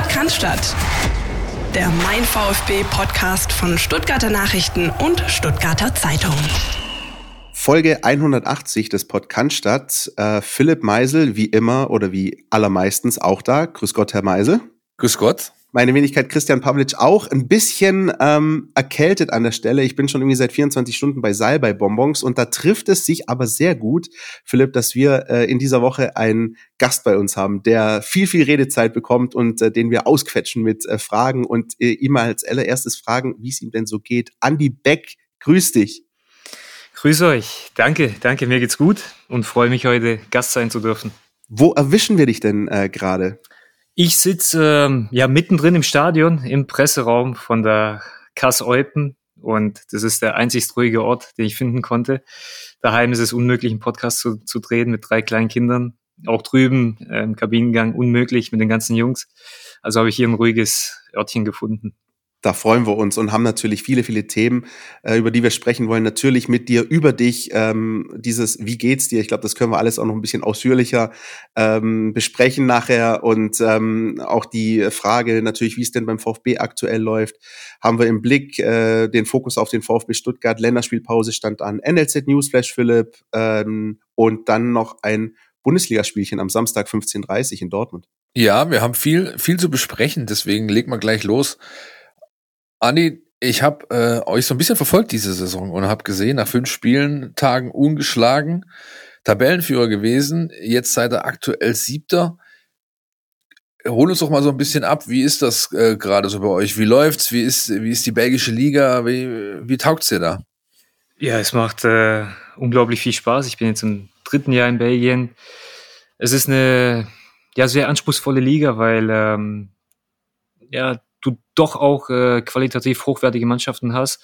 Podcast der Mein VfB Podcast von Stuttgarter Nachrichten und Stuttgarter Zeitung. Folge 180 des Podcast. Äh, Philipp Meisel, wie immer oder wie allermeistens auch da. Grüß Gott, Herr Meisel. Grüß Gott meine Wenigkeit Christian Pavlic auch ein bisschen ähm, erkältet an der Stelle. Ich bin schon irgendwie seit 24 Stunden bei Salbei Bonbons und da trifft es sich aber sehr gut, Philipp, dass wir äh, in dieser Woche einen Gast bei uns haben, der viel, viel Redezeit bekommt und äh, den wir ausquetschen mit äh, Fragen und äh, ihm als allererstes fragen, wie es ihm denn so geht. Andy Beck, grüß dich. Grüß euch. Danke, danke, mir geht's gut und freue mich heute Gast sein zu dürfen. Wo erwischen wir dich denn äh, gerade? Ich sitze ähm, ja mittendrin im Stadion, im Presseraum von der Kass Eupen und das ist der einzigst ruhige Ort, den ich finden konnte. Daheim ist es unmöglich, einen Podcast zu, zu drehen mit drei kleinen Kindern. Auch drüben äh, im Kabinengang unmöglich mit den ganzen Jungs. Also habe ich hier ein ruhiges Örtchen gefunden da freuen wir uns und haben natürlich viele, viele Themen, äh, über die wir sprechen wollen. Natürlich mit dir, über dich, ähm, dieses Wie geht's dir? Ich glaube, das können wir alles auch noch ein bisschen ausführlicher ähm, besprechen nachher. Und ähm, auch die Frage natürlich, wie es denn beim VfB aktuell läuft, haben wir im Blick. Äh, den Fokus auf den VfB Stuttgart. Länderspielpause stand an. NLZ Newsflash, Philipp. Ähm, und dann noch ein Bundesligaspielchen am Samstag 15.30 in Dortmund. Ja, wir haben viel, viel zu besprechen, deswegen legen wir gleich los. Andi, ich habe äh, euch so ein bisschen verfolgt diese Saison und habe gesehen, nach fünf Spielen, Tagen ungeschlagen, Tabellenführer gewesen, jetzt seid ihr aktuell Siebter. Hol uns doch mal so ein bisschen ab, wie ist das äh, gerade so bei euch? Wie läuft's? Wie ist, wie ist die belgische Liga? Wie, wie taugt's dir da? Ja, es macht äh, unglaublich viel Spaß. Ich bin jetzt im dritten Jahr in Belgien. Es ist eine ja, sehr anspruchsvolle Liga, weil ähm, ja, doch auch äh, qualitativ hochwertige Mannschaften hast,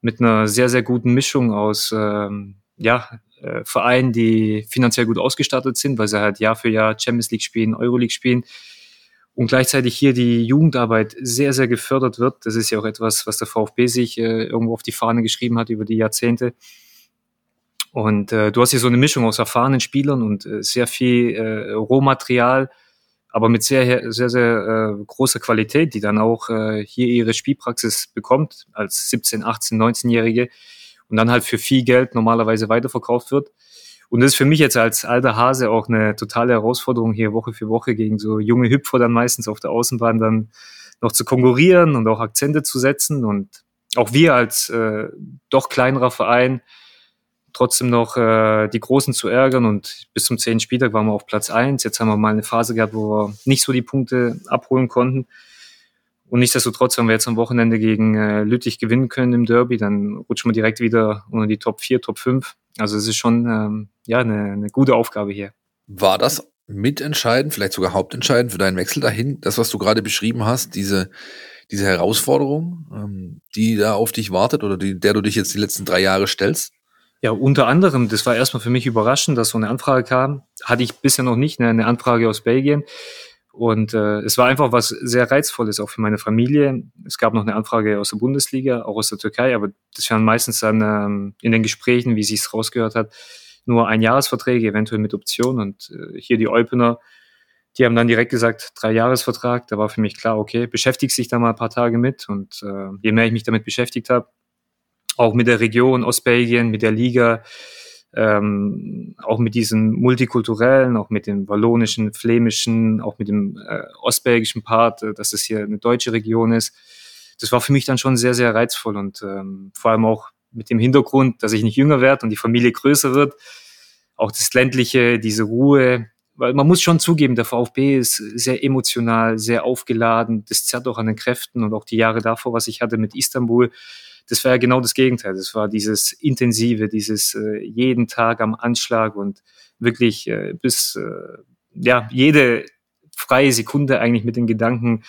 mit einer sehr, sehr guten Mischung aus ähm, ja, äh, Vereinen, die finanziell gut ausgestattet sind, weil sie halt Jahr für Jahr Champions League spielen, Euroleague spielen und gleichzeitig hier die Jugendarbeit sehr, sehr gefördert wird. Das ist ja auch etwas, was der VfB sich äh, irgendwo auf die Fahne geschrieben hat über die Jahrzehnte. Und äh, du hast hier so eine Mischung aus erfahrenen Spielern und äh, sehr viel äh, Rohmaterial, aber mit sehr, sehr, sehr äh, großer Qualität, die dann auch äh, hier ihre Spielpraxis bekommt als 17, 18, 19-Jährige und dann halt für viel Geld normalerweise weiterverkauft wird. Und das ist für mich jetzt als alter Hase auch eine totale Herausforderung, hier Woche für Woche gegen so junge Hüpfer dann meistens auf der Außenbahn dann noch zu konkurrieren und auch Akzente zu setzen. Und auch wir als äh, doch kleinerer Verein trotzdem noch äh, die Großen zu ärgern und bis zum zehnten Spieltag waren wir auf Platz eins. Jetzt haben wir mal eine Phase gehabt, wo wir nicht so die Punkte abholen konnten. Und nichtsdestotrotz, wenn wir jetzt am Wochenende gegen äh, Lüttich gewinnen können im Derby, dann rutschen wir direkt wieder unter die Top 4, Top 5. Also es ist schon ähm, ja, eine, eine gute Aufgabe hier. War das mitentscheidend, vielleicht sogar hauptentscheidend für deinen Wechsel dahin, das, was du gerade beschrieben hast, diese, diese Herausforderung, ähm, die da auf dich wartet oder die, der du dich jetzt die letzten drei Jahre stellst? Ja, unter anderem, das war erstmal für mich überraschend, dass so eine Anfrage kam. Hatte ich bisher noch nicht, ne, eine Anfrage aus Belgien. Und äh, es war einfach was sehr Reizvolles, auch für meine Familie. Es gab noch eine Anfrage aus der Bundesliga, auch aus der Türkei, aber das waren meistens dann ähm, in den Gesprächen, wie sie es rausgehört hat, nur Einjahresverträge, eventuell mit Option. Und äh, hier die Eupener, die haben dann direkt gesagt, drei Jahresvertrag. Da war für mich klar, okay, beschäftigst dich da mal ein paar Tage mit. Und äh, je mehr ich mich damit beschäftigt habe, auch mit der Region Ostbelgien, mit der Liga, ähm, auch mit diesen multikulturellen, auch mit dem wallonischen, flämischen, auch mit dem äh, ostbelgischen Part, äh, dass es hier eine deutsche Region ist. Das war für mich dann schon sehr, sehr reizvoll und ähm, vor allem auch mit dem Hintergrund, dass ich nicht jünger werde und die Familie größer wird. Auch das ländliche, diese Ruhe, weil man muss schon zugeben, der VfB ist sehr emotional, sehr aufgeladen. Das zerrt auch an den Kräften und auch die Jahre davor, was ich hatte mit Istanbul das war ja genau das Gegenteil. Das war dieses intensive, dieses äh, jeden Tag am Anschlag und wirklich äh, bis äh, ja jede freie Sekunde eigentlich mit den Gedanken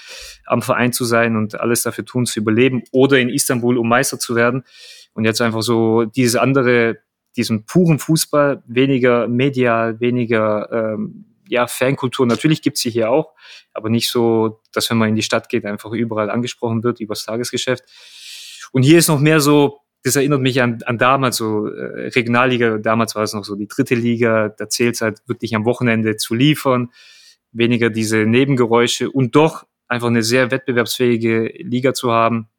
am Verein zu sein und alles dafür tun zu überleben oder in Istanbul um Meister zu werden. Und jetzt einfach so dieses andere, diesen puren Fußball, weniger medial, weniger ähm, ja, Fankultur. Natürlich gibt's sie hier auch, aber nicht so, dass wenn man in die Stadt geht, einfach überall angesprochen wird übers Tagesgeschäft. Und hier ist noch mehr so, das erinnert mich an, an damals so äh, Regionalliga, damals war es noch so die dritte Liga, da zählt es halt wirklich am Wochenende zu liefern, weniger diese Nebengeräusche und doch einfach eine sehr wettbewerbsfähige Liga zu haben,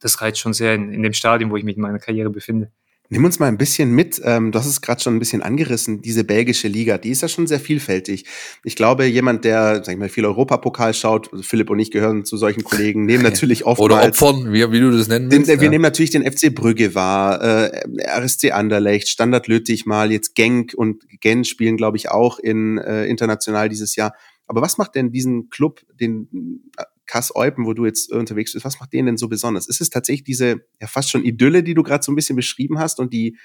das reizt schon sehr in, in dem Stadium, wo ich mich in meiner Karriere befinde. Nimm uns mal ein bisschen mit. Ähm, du hast es gerade schon ein bisschen angerissen. Diese belgische Liga, die ist ja schon sehr vielfältig. Ich glaube, jemand, der, sag ich mal, viel Europapokal schaut, also Philipp und ich gehören zu solchen Kollegen, nehmen natürlich oft oder Opfern, wie, wie du das nennen willst. Den, ja. Wir nehmen natürlich den FC Brügge wahr, äh, RSC Anderlecht, Standard Lüttich mal, jetzt Genk und Gen spielen, glaube ich, auch in äh, international dieses Jahr. Aber was macht denn diesen Club, den äh, Kass Eupen, wo du jetzt unterwegs bist, was macht den denn so besonders? Ist es tatsächlich diese ja fast schon Idylle, die du gerade so ein bisschen beschrieben hast und die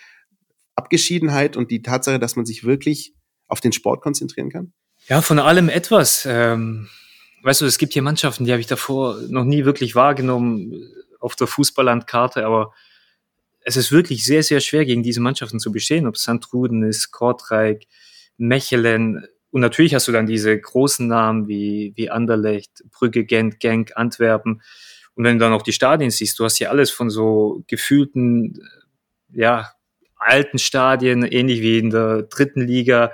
Abgeschiedenheit und die Tatsache, dass man sich wirklich auf den Sport konzentrieren kann? Ja, von allem etwas. Ähm, weißt du, es gibt hier Mannschaften, die habe ich davor noch nie wirklich wahrgenommen auf der Fußballlandkarte, aber es ist wirklich sehr, sehr schwer, gegen diese Mannschaften zu bestehen, ob es Sandruden ist, Kortrijk, Mechelen, und natürlich hast du dann diese großen Namen wie, wie Anderlecht, Brügge, Gent, Genk, Antwerpen. Und wenn du dann auch die Stadien siehst, du hast hier alles von so gefühlten, ja, alten Stadien, ähnlich wie in der dritten Liga,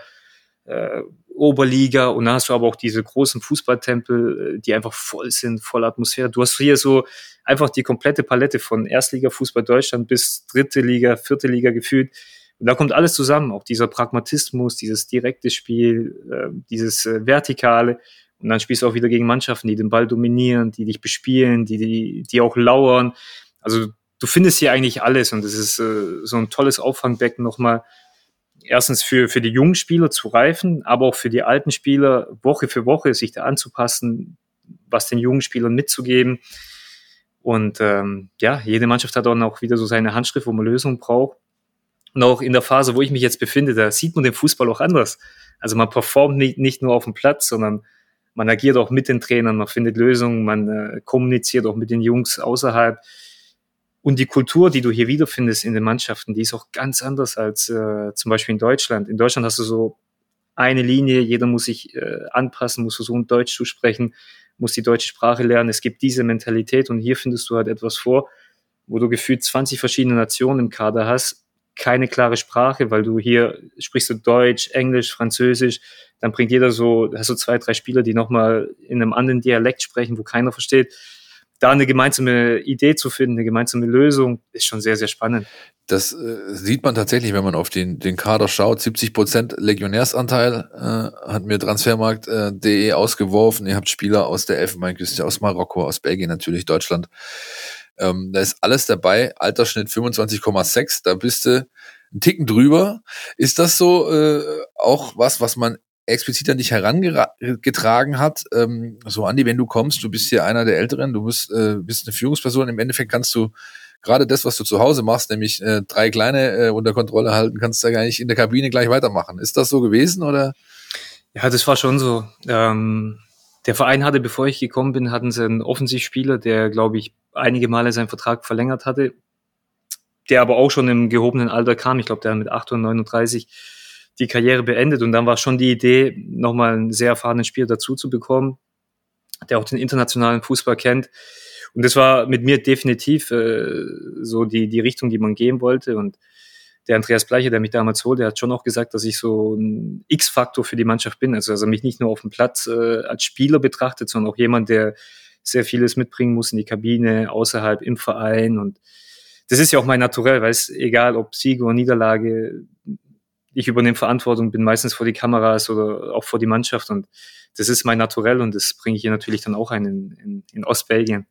äh, Oberliga. Und dann hast du aber auch diese großen Fußballtempel, äh, die einfach voll sind, voll Atmosphäre. Du hast hier so einfach die komplette Palette von Erstliga-Fußball Deutschland bis dritte Liga, vierte Liga gefühlt und da kommt alles zusammen, auch dieser Pragmatismus, dieses direkte Spiel, äh, dieses äh, Vertikale. Und dann spielst du auch wieder gegen Mannschaften, die den Ball dominieren, die dich bespielen, die, die, die auch lauern. Also du findest hier eigentlich alles und es ist äh, so ein tolles Auffangbecken nochmal. Erstens für, für die jungen Spieler zu reifen, aber auch für die alten Spieler Woche für Woche sich da anzupassen, was den jungen Spielern mitzugeben. Und ähm, ja, jede Mannschaft hat dann auch wieder so seine Handschrift, wo man Lösungen braucht. Und auch in der Phase, wo ich mich jetzt befinde, da sieht man den Fußball auch anders. Also man performt nicht, nicht nur auf dem Platz, sondern man agiert auch mit den Trainern, man findet Lösungen, man äh, kommuniziert auch mit den Jungs außerhalb. Und die Kultur, die du hier wiederfindest in den Mannschaften, die ist auch ganz anders als äh, zum Beispiel in Deutschland. In Deutschland hast du so eine Linie, jeder muss sich äh, anpassen, muss versuchen, Deutsch zu sprechen, muss die deutsche Sprache lernen. Es gibt diese Mentalität und hier findest du halt etwas vor, wo du gefühlt 20 verschiedene Nationen im Kader hast keine klare Sprache, weil du hier sprichst du Deutsch, Englisch, Französisch, dann bringt jeder so, hast du zwei, drei Spieler, die nochmal in einem anderen Dialekt sprechen, wo keiner versteht. Da eine gemeinsame Idee zu finden, eine gemeinsame Lösung, ist schon sehr, sehr spannend. Das äh, sieht man tatsächlich, wenn man auf den, den Kader schaut. 70 Prozent Legionärsanteil äh, hat mir Transfermarkt.de äh, ausgeworfen. Ihr habt Spieler aus der Elfenbeinküste, aus Marokko, aus Belgien natürlich, Deutschland. Ähm, da ist alles dabei. Altersschnitt 25,6. Da bist du einen Ticken drüber. Ist das so äh, auch was, was man explizit an dich herangetragen hat? Ähm, so, Andi, wenn du kommst, du bist hier einer der Älteren, du bist, äh, bist eine Führungsperson. Im Endeffekt kannst du gerade das, was du zu Hause machst, nämlich äh, drei Kleine äh, unter Kontrolle halten, kannst du ja gar nicht in der Kabine gleich weitermachen. Ist das so gewesen oder? Ja, das war schon so. Ähm, der Verein hatte, bevor ich gekommen bin, hatten sie einen Offensivspieler, der, glaube ich, einige Male seinen Vertrag verlängert hatte, der aber auch schon im gehobenen Alter kam. Ich glaube, der hat mit 8 oder 39 die Karriere beendet und dann war schon die Idee, nochmal einen sehr erfahrenen Spieler dazu zu bekommen, der auch den internationalen Fußball kennt. Und das war mit mir definitiv äh, so die, die Richtung, die man gehen wollte. Und der Andreas Bleicher, der mich damals holte, der hat schon auch gesagt, dass ich so ein X-Faktor für die Mannschaft bin. Also, also mich nicht nur auf dem Platz äh, als Spieler betrachtet, sondern auch jemand, der sehr vieles mitbringen muss in die Kabine, außerhalb, im Verein. Und das ist ja auch mein Naturell, weil es egal, ob Sieg oder Niederlage, ich übernehme Verantwortung, bin meistens vor die Kameras oder auch vor die Mannschaft. Und das ist mein Naturell und das bringe ich hier natürlich dann auch ein in, in, in Ostbelgien.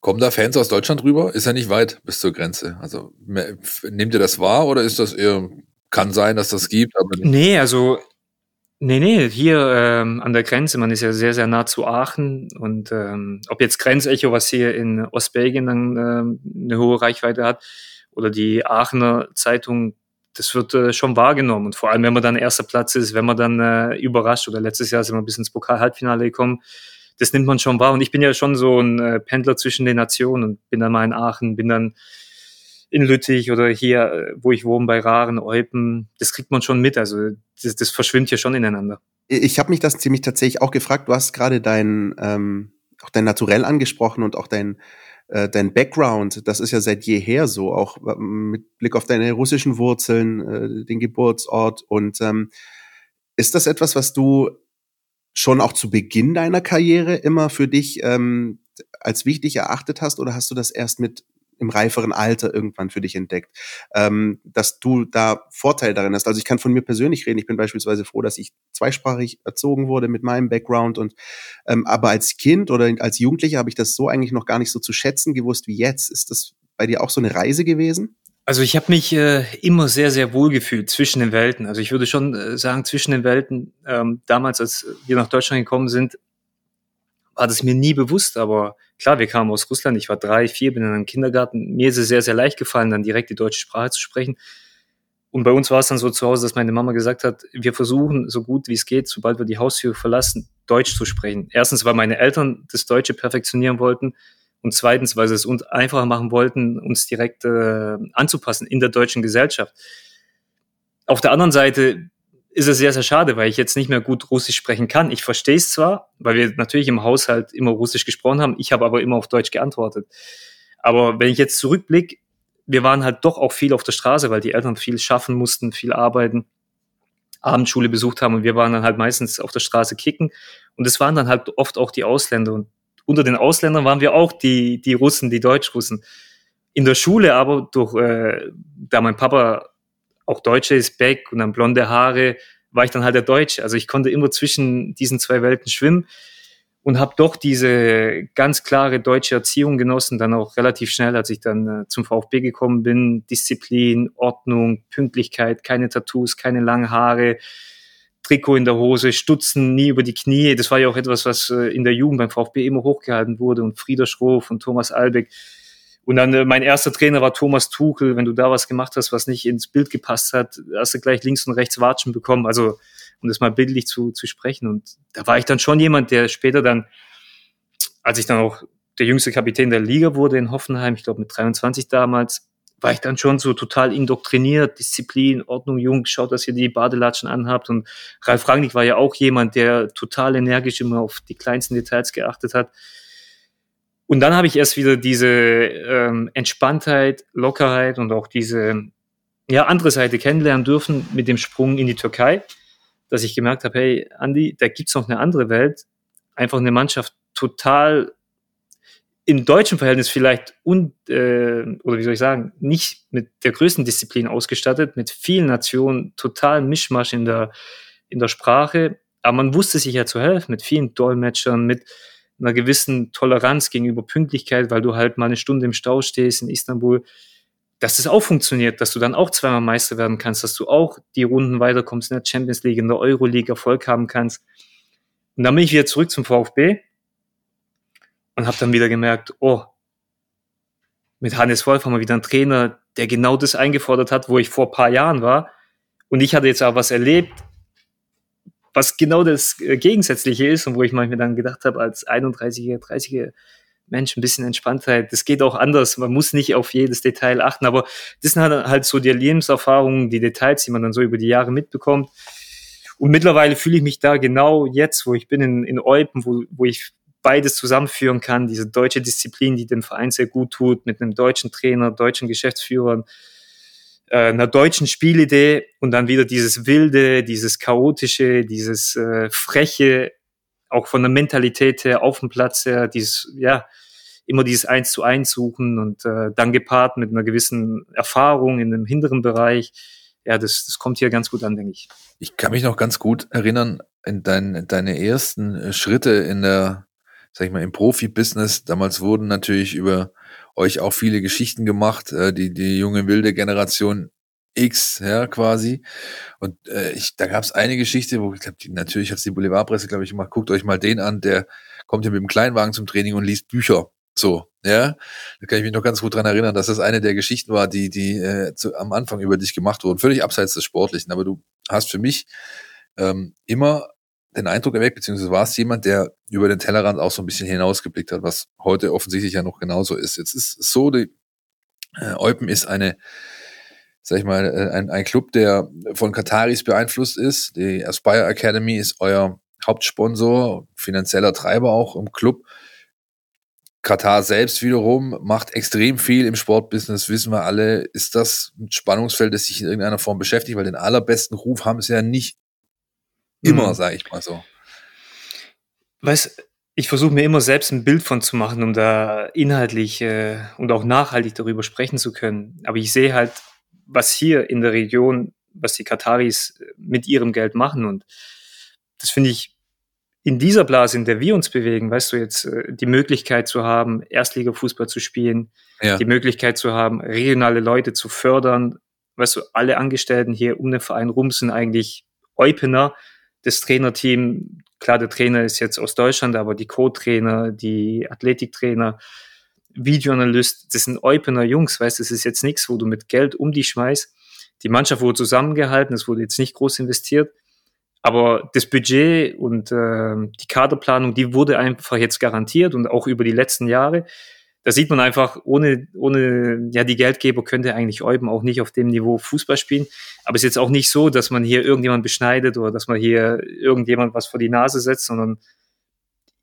Kommen da Fans aus Deutschland rüber? Ist ja nicht weit bis zur Grenze. Also nehmt ihr das wahr oder ist das eher, kann sein, dass das gibt? Aber nee, also Nee, nee, hier ähm, an der Grenze, man ist ja sehr, sehr nah zu Aachen und ähm, ob jetzt Grenzecho, was hier in Ostbelgien dann ähm, eine hohe Reichweite hat, oder die Aachener Zeitung, das wird äh, schon wahrgenommen. Und vor allem, wenn man dann erster Platz ist, wenn man dann äh, überrascht, oder letztes Jahr sind wir bis ins Pokal-Halbfinale gekommen, das nimmt man schon wahr. Und ich bin ja schon so ein äh, Pendler zwischen den Nationen und bin dann mal in Aachen, bin dann in Lüttich oder hier, äh, wo ich wohne, bei Raren, Eupen, das kriegt man schon mit. Also das, das verschwimmt ja schon ineinander. Ich habe mich das ziemlich tatsächlich auch gefragt. Du hast gerade dein, ähm, auch dein Naturell angesprochen und auch dein, äh, dein Background. Das ist ja seit jeher so, auch ähm, mit Blick auf deine russischen Wurzeln, äh, den Geburtsort. Und ähm, ist das etwas, was du schon auch zu Beginn deiner Karriere immer für dich ähm, als wichtig erachtet hast oder hast du das erst mit im reiferen Alter irgendwann für dich entdeckt, ähm, dass du da Vorteil darin hast. Also ich kann von mir persönlich reden. Ich bin beispielsweise froh, dass ich zweisprachig erzogen wurde mit meinem Background und ähm, aber als Kind oder als Jugendlicher habe ich das so eigentlich noch gar nicht so zu schätzen gewusst wie jetzt. Ist das bei dir auch so eine Reise gewesen? Also ich habe mich äh, immer sehr, sehr wohl gefühlt zwischen den Welten. Also ich würde schon äh, sagen, zwischen den Welten, ähm, damals, als wir nach Deutschland gekommen sind, war das mir nie bewusst, aber klar, wir kamen aus Russland, ich war drei, vier, bin in einem Kindergarten. Mir ist es sehr, sehr leicht gefallen, dann direkt die deutsche Sprache zu sprechen. Und bei uns war es dann so zu Hause, dass meine Mama gesagt hat, wir versuchen so gut wie es geht, sobald wir die Haustür verlassen, Deutsch zu sprechen. Erstens, weil meine Eltern das Deutsche perfektionieren wollten und zweitens, weil sie es uns einfacher machen wollten, uns direkt äh, anzupassen in der deutschen Gesellschaft. Auf der anderen Seite ist es sehr, sehr schade, weil ich jetzt nicht mehr gut Russisch sprechen kann. Ich verstehe es zwar, weil wir natürlich im Haushalt immer Russisch gesprochen haben, ich habe aber immer auf Deutsch geantwortet. Aber wenn ich jetzt zurückblicke, wir waren halt doch auch viel auf der Straße, weil die Eltern viel schaffen mussten, viel arbeiten, Abendschule besucht haben und wir waren dann halt meistens auf der Straße kicken. Und es waren dann halt oft auch die Ausländer. Und unter den Ausländern waren wir auch die, die Russen, die Deutschrussen. In der Schule aber, durch, äh, da mein Papa auch Deutsche ist Beck und dann blonde Haare, war ich dann halt der Deutsche. Also ich konnte immer zwischen diesen zwei Welten schwimmen und habe doch diese ganz klare deutsche Erziehung genossen, dann auch relativ schnell, als ich dann äh, zum VfB gekommen bin. Disziplin, Ordnung, Pünktlichkeit, keine Tattoos, keine langen Haare, Trikot in der Hose, Stutzen nie über die Knie. Das war ja auch etwas, was äh, in der Jugend beim VfB immer hochgehalten wurde und Frieder Schroff und Thomas Albeck und dann äh, mein erster Trainer war Thomas Tuchel. Wenn du da was gemacht hast, was nicht ins Bild gepasst hat, hast du gleich links und rechts Watschen bekommen. Also um das mal bildlich zu, zu sprechen. Und da war ich dann schon jemand, der später dann, als ich dann auch der jüngste Kapitän der Liga wurde in Hoffenheim, ich glaube mit 23 damals, war ich dann schon so total indoktriniert, Disziplin, Ordnung, Jung, schaut, dass ihr die Badelatschen anhabt. Und Ralf Rangnick war ja auch jemand, der total energisch immer auf die kleinsten Details geachtet hat. Und dann habe ich erst wieder diese ähm, Entspanntheit, Lockerheit und auch diese ja, andere Seite kennenlernen dürfen mit dem Sprung in die Türkei, dass ich gemerkt habe, hey, Andi, da gibt's noch eine andere Welt. Einfach eine Mannschaft total im deutschen Verhältnis vielleicht und äh, oder wie soll ich sagen, nicht mit der größten Disziplin ausgestattet, mit vielen Nationen, total Mischmasch in der in der Sprache, aber man wusste sich ja zu helfen mit vielen Dolmetschern, mit einer gewissen Toleranz gegenüber Pünktlichkeit, weil du halt mal eine Stunde im Stau stehst in Istanbul, dass das auch funktioniert, dass du dann auch zweimal Meister werden kannst, dass du auch die Runden weiterkommst in der Champions League, in der Euroleague Erfolg haben kannst. Und dann bin ich wieder zurück zum VfB und habe dann wieder gemerkt, oh, mit Hannes Wolf haben wir wieder einen Trainer, der genau das eingefordert hat, wo ich vor paar Jahren war. Und ich hatte jetzt auch was erlebt, was genau das äh, Gegensätzliche ist und wo ich manchmal dann gedacht habe, als 31er, 30er Mensch, ein bisschen Entspanntheit, das geht auch anders, man muss nicht auf jedes Detail achten, aber das sind halt, halt so die Lebenserfahrungen, die Details, die man dann so über die Jahre mitbekommt. Und mittlerweile fühle ich mich da genau jetzt, wo ich bin in, in Eupen, wo, wo ich beides zusammenführen kann, diese deutsche Disziplin, die dem Verein sehr gut tut, mit einem deutschen Trainer, deutschen Geschäftsführern, äh, einer deutschen Spielidee und dann wieder dieses wilde, dieses chaotische, dieses äh, freche, auch von der Mentalität her auf dem Platz her, dieses, ja, immer dieses Eins zu eins suchen und äh, dann gepaart mit einer gewissen Erfahrung in dem hinteren Bereich. Ja, das, das kommt hier ganz gut an, denke ich. Ich kann mich noch ganz gut erinnern in dein, deine ersten äh, Schritte in der, sag ich mal, im Profibusiness. Damals wurden natürlich über euch auch viele Geschichten gemacht, äh, die, die junge wilde Generation X, ja, quasi. Und äh, ich, da gab es eine Geschichte, wo ich glaube, natürlich hat die Boulevardpresse, glaube ich, immer, guckt euch mal den an, der kommt ja mit dem Kleinwagen zum Training und liest Bücher. So, ja. Da kann ich mich noch ganz gut dran erinnern, dass das eine der Geschichten war, die, die äh, zu, am Anfang über dich gemacht wurden. Völlig abseits des Sportlichen. Aber du hast für mich ähm, immer den Eindruck erweckt, beziehungsweise war es jemand, der über den Tellerrand auch so ein bisschen hinausgeblickt hat, was heute offensichtlich ja noch genauso ist. Jetzt ist es so, die äh, Eupen ist eine, sag ich mal, äh, ein, ein Club, der von Kataris beeinflusst ist. Die Aspire Academy ist euer Hauptsponsor, finanzieller Treiber auch im Club. Katar selbst wiederum macht extrem viel im Sportbusiness, wissen wir alle. Ist das ein Spannungsfeld, das sich in irgendeiner Form beschäftigt? Weil den allerbesten Ruf haben sie ja nicht Immer, mhm. sage ich mal so. Weißt, ich versuche mir immer selbst ein Bild von zu machen, um da inhaltlich äh, und auch nachhaltig darüber sprechen zu können. Aber ich sehe halt, was hier in der Region, was die Kataris mit ihrem Geld machen. Und das finde ich in dieser Blase, in der wir uns bewegen, weißt du, jetzt äh, die Möglichkeit zu haben, Erstliga-Fußball zu spielen, ja. die Möglichkeit zu haben, regionale Leute zu fördern, weißt du, alle Angestellten hier um den Verein rum sind eigentlich Eupener, das Trainerteam, klar, der Trainer ist jetzt aus Deutschland, aber die Co-Trainer, die Athletiktrainer, Videoanalyst, das sind Eupener Jungs, weißt das ist jetzt nichts, wo du mit Geld um dich schmeißt. Die Mannschaft wurde zusammengehalten, es wurde jetzt nicht groß investiert. Aber das Budget und äh, die Kaderplanung, die wurde einfach jetzt garantiert und auch über die letzten Jahre. Da sieht man einfach, ohne, ohne ja, die Geldgeber könnte eigentlich Euben auch nicht auf dem Niveau Fußball spielen. Aber es ist jetzt auch nicht so, dass man hier irgendjemand beschneidet oder dass man hier irgendjemand was vor die Nase setzt, sondern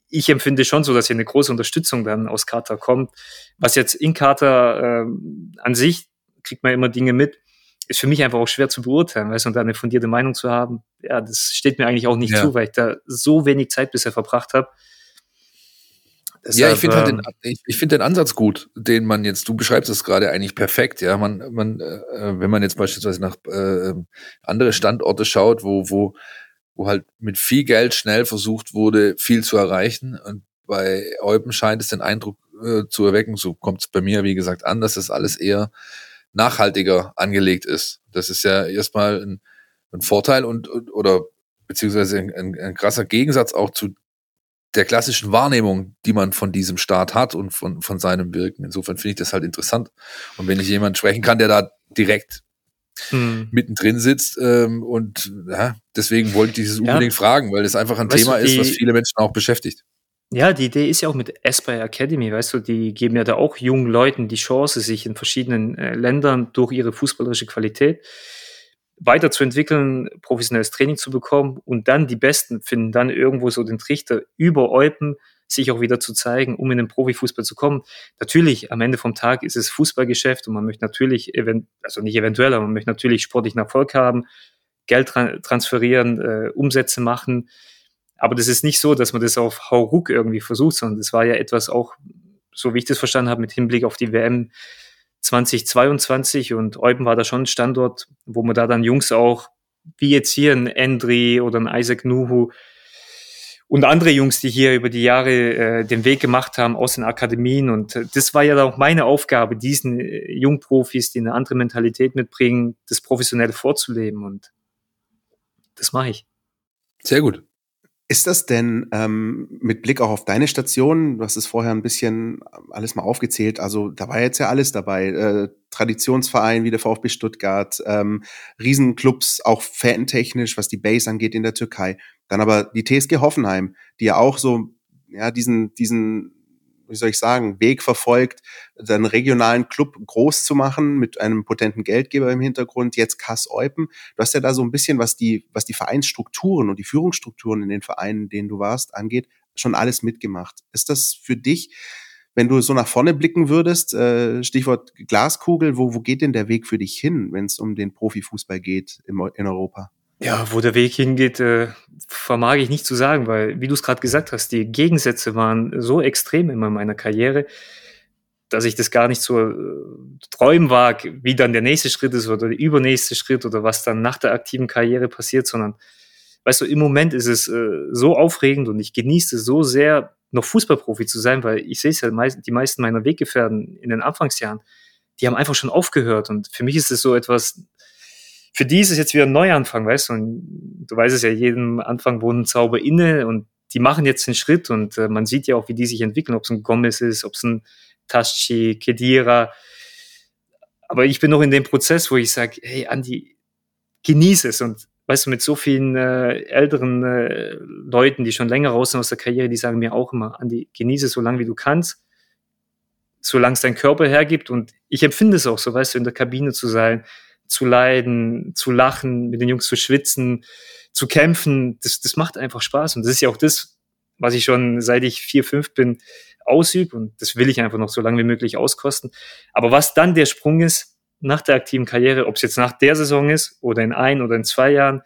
ich empfinde schon so, dass hier eine große Unterstützung dann aus Katar kommt. Was jetzt in Katar äh, an sich kriegt man immer Dinge mit, ist für mich einfach auch schwer zu beurteilen, weißt du, und da eine fundierte Meinung zu haben, ja, das steht mir eigentlich auch nicht ja. zu, weil ich da so wenig Zeit bisher verbracht habe. Ja, ich finde halt den, ich, ich finde den Ansatz gut, den man jetzt, du beschreibst es gerade eigentlich perfekt, ja. Man, man, äh, wenn man jetzt beispielsweise nach äh, andere Standorte schaut, wo, wo, wo halt mit viel Geld schnell versucht wurde, viel zu erreichen. Und bei Eupen scheint es den Eindruck äh, zu erwecken, so kommt es bei mir, wie gesagt, an, dass das alles eher nachhaltiger angelegt ist. Das ist ja erstmal ein, ein Vorteil und, oder beziehungsweise ein, ein, ein krasser Gegensatz auch zu der klassischen Wahrnehmung, die man von diesem Staat hat und von, von seinem Wirken. Insofern finde ich das halt interessant. Und wenn ich jemanden sprechen kann, der da direkt hm. mittendrin sitzt ähm, und ja, deswegen wollte ich dieses unbedingt ja. fragen, weil das einfach ein weißt Thema du, ist, was viele Menschen auch beschäftigt. Ja, die Idee ist ja auch mit Aspire Academy, weißt du, die geben ja da auch jungen Leuten die Chance, sich in verschiedenen äh, Ländern durch ihre fußballerische Qualität weiterzuentwickeln, professionelles Training zu bekommen und dann die Besten finden dann irgendwo so den Trichter über Eupen, sich auch wieder zu zeigen, um in den Profifußball zu kommen. Natürlich, am Ende vom Tag ist es Fußballgeschäft und man möchte natürlich, also nicht eventuell, aber man möchte natürlich sportlichen Erfolg haben, Geld transferieren, äh, Umsätze machen. Aber das ist nicht so, dass man das auf Hauruck irgendwie versucht, sondern das war ja etwas auch, so wie ich das verstanden habe, mit Hinblick auf die WM 2022 und Eupen war da schon ein Standort, wo man da dann Jungs auch, wie jetzt hier ein Endri oder ein Isaac Nuhu und andere Jungs, die hier über die Jahre äh, den Weg gemacht haben aus den Akademien. Und äh, das war ja auch meine Aufgabe, diesen äh, Jungprofis, die eine andere Mentalität mitbringen, das Professionelle vorzuleben. Und das mache ich. Sehr gut. Ist das denn ähm, mit Blick auch auf deine Station, du hast es vorher ein bisschen alles mal aufgezählt, also da war jetzt ja alles dabei, äh, Traditionsverein wie der VfB Stuttgart, ähm, Riesenclubs, auch fantechnisch, was die Base angeht in der Türkei, dann aber die TSG Hoffenheim, die ja auch so ja diesen diesen wie soll ich sagen, Weg verfolgt, seinen regionalen Club groß zu machen mit einem potenten Geldgeber im Hintergrund, jetzt Kass Eupen. Du hast ja da so ein bisschen, was die, was die Vereinsstrukturen und die Führungsstrukturen in den Vereinen, in denen du warst, angeht, schon alles mitgemacht. Ist das für dich, wenn du so nach vorne blicken würdest, äh, Stichwort Glaskugel, wo, wo geht denn der Weg für dich hin, wenn es um den Profifußball geht in Europa? Ja, wo der Weg hingeht, äh, vermag ich nicht zu sagen, weil, wie du es gerade gesagt hast, die Gegensätze waren so extrem immer in meiner Karriere, dass ich das gar nicht so äh, träumen wage, wie dann der nächste Schritt ist oder der übernächste Schritt oder was dann nach der aktiven Karriere passiert, sondern, weißt du, im Moment ist es äh, so aufregend und ich genieße es so sehr, noch Fußballprofi zu sein, weil ich sehe es ja, die meisten meiner Weggefährten in den Anfangsjahren, die haben einfach schon aufgehört und für mich ist es so etwas, für die ist es jetzt wieder ein Neuanfang, weißt du? Und du weißt es ja, jedem Anfang wohnt ein Zauber inne und die machen jetzt den Schritt und äh, man sieht ja auch, wie die sich entwickeln, ob es ein Gomez ist, ob es ein Taschi, Kedira. Aber ich bin noch in dem Prozess, wo ich sage, hey Andi, genieße es und weißt du, mit so vielen äh, älteren äh, Leuten, die schon länger raus sind aus der Karriere, die sagen mir auch immer, Andi, genieße es so lange wie du kannst, solange es dein Körper hergibt und ich empfinde es auch so, weißt du, in der Kabine zu sein, zu leiden, zu lachen, mit den Jungs zu schwitzen, zu kämpfen, das, das macht einfach Spaß. Und das ist ja auch das, was ich schon seit ich vier, fünf bin, ausübe. Und das will ich einfach noch so lange wie möglich auskosten. Aber was dann der Sprung ist nach der aktiven Karriere, ob es jetzt nach der Saison ist oder in ein oder in zwei Jahren,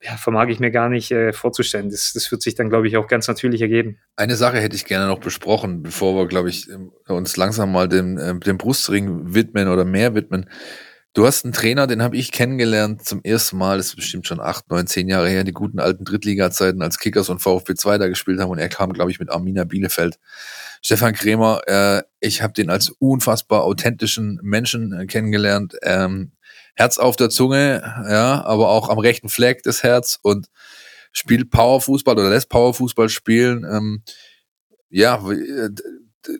ja, vermag ich mir gar nicht äh, vorzustellen. Das, das wird sich dann, glaube ich, auch ganz natürlich ergeben. Eine Sache hätte ich gerne noch besprochen, bevor wir, glaube ich, uns langsam mal dem, äh, dem Brustring widmen oder mehr widmen. Du hast einen Trainer, den habe ich kennengelernt zum ersten Mal, das ist bestimmt schon acht, neun, zehn Jahre her, die guten alten Drittliga-Zeiten, als Kickers und VfB 2 da gespielt haben und er kam, glaube ich, mit Armina Bielefeld. Stefan Krämer, äh, ich habe den als unfassbar authentischen Menschen äh, kennengelernt. Ähm, Herz auf der Zunge, ja, aber auch am rechten Fleck das Herz und spielt Powerfußball oder lässt Powerfußball spielen. Ähm, ja, äh,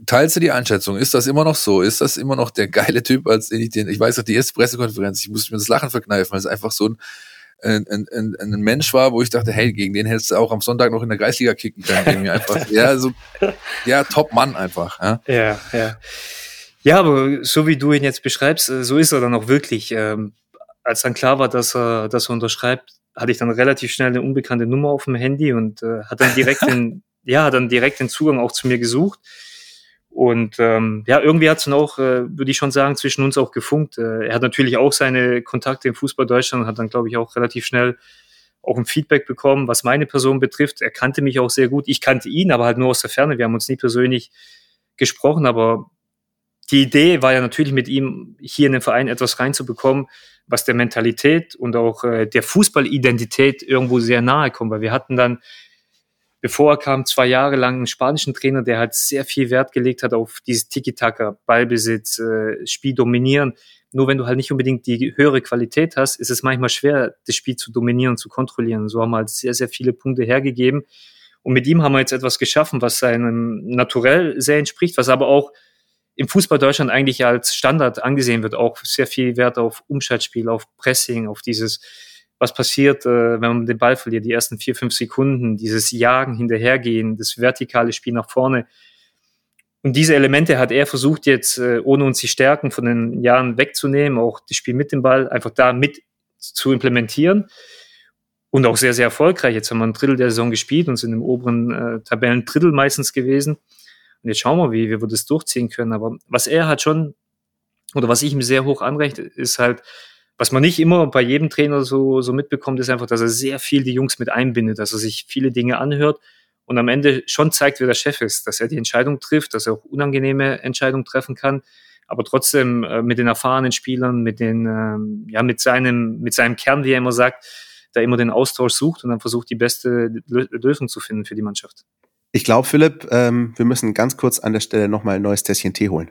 teilst du die Einschätzung? Ist das immer noch so? Ist das immer noch der geile Typ, als ich den, ich weiß noch, die erste Pressekonferenz, ich musste mir das Lachen verkneifen, weil es einfach so ein, ein, ein, ein Mensch war, wo ich dachte, hey, gegen den hättest du auch am Sonntag noch in der Kreisliga kicken können. einfach, ja, so, ja, top Mann einfach. Ja, ja. ja. Ja, aber so wie du ihn jetzt beschreibst, äh, so ist er dann auch wirklich. Ähm, als dann klar war, dass er, dass er unterschreibt, hatte ich dann relativ schnell eine unbekannte Nummer auf dem Handy und äh, hat dann direkt den, ja, dann direkt den Zugang auch zu mir gesucht. Und ähm, ja, irgendwie hat es dann auch, äh, würde ich schon sagen, zwischen uns auch gefunkt. Äh, er hat natürlich auch seine Kontakte im Fußball Deutschland und hat dann, glaube ich, auch relativ schnell auch ein Feedback bekommen, was meine Person betrifft. Er kannte mich auch sehr gut. Ich kannte ihn, aber halt nur aus der Ferne. Wir haben uns nie persönlich gesprochen, aber die Idee war ja natürlich mit ihm hier in den Verein etwas reinzubekommen, was der Mentalität und auch äh, der Fußballidentität irgendwo sehr nahe kommt, weil wir hatten dann bevor er kam, zwei Jahre lang einen spanischen Trainer, der halt sehr viel Wert gelegt hat auf dieses Tiki-Taka, Ballbesitz, äh, Spiel dominieren. Nur wenn du halt nicht unbedingt die höhere Qualität hast, ist es manchmal schwer, das Spiel zu dominieren, zu kontrollieren. So haben wir halt sehr, sehr viele Punkte hergegeben. Und mit ihm haben wir jetzt etwas geschaffen, was seinem Naturell sehr entspricht, was aber auch im Fußball Deutschland eigentlich als Standard angesehen wird. Auch sehr viel Wert auf Umschaltspiel, auf Pressing, auf dieses was passiert, äh, wenn man den Ball verliert, die ersten vier, fünf Sekunden, dieses Jagen, Hinterhergehen, das vertikale Spiel nach vorne. Und diese Elemente hat er versucht jetzt, äh, ohne uns die Stärken von den Jahren wegzunehmen, auch das Spiel mit dem Ball einfach da mit zu implementieren. Und auch sehr, sehr erfolgreich. Jetzt haben wir ein Drittel der Saison gespielt und sind im oberen äh, Tabellendrittel meistens gewesen. Und jetzt schauen wir, wie, wie wir das durchziehen können. Aber was er hat schon, oder was ich ihm sehr hoch anrechte, ist halt, was man nicht immer bei jedem Trainer so, so mitbekommt, ist einfach, dass er sehr viel die Jungs mit einbindet, dass er sich viele Dinge anhört und am Ende schon zeigt, wer der Chef ist, dass er die Entscheidung trifft, dass er auch unangenehme Entscheidungen treffen kann, aber trotzdem äh, mit den erfahrenen Spielern, mit den, ähm, ja, mit seinem, mit seinem Kern, wie er immer sagt, da immer den Austausch sucht und dann versucht, die beste Lösung zu finden für die Mannschaft. Ich glaube, Philipp, ähm, wir müssen ganz kurz an der Stelle nochmal ein neues Tässchen Tee holen.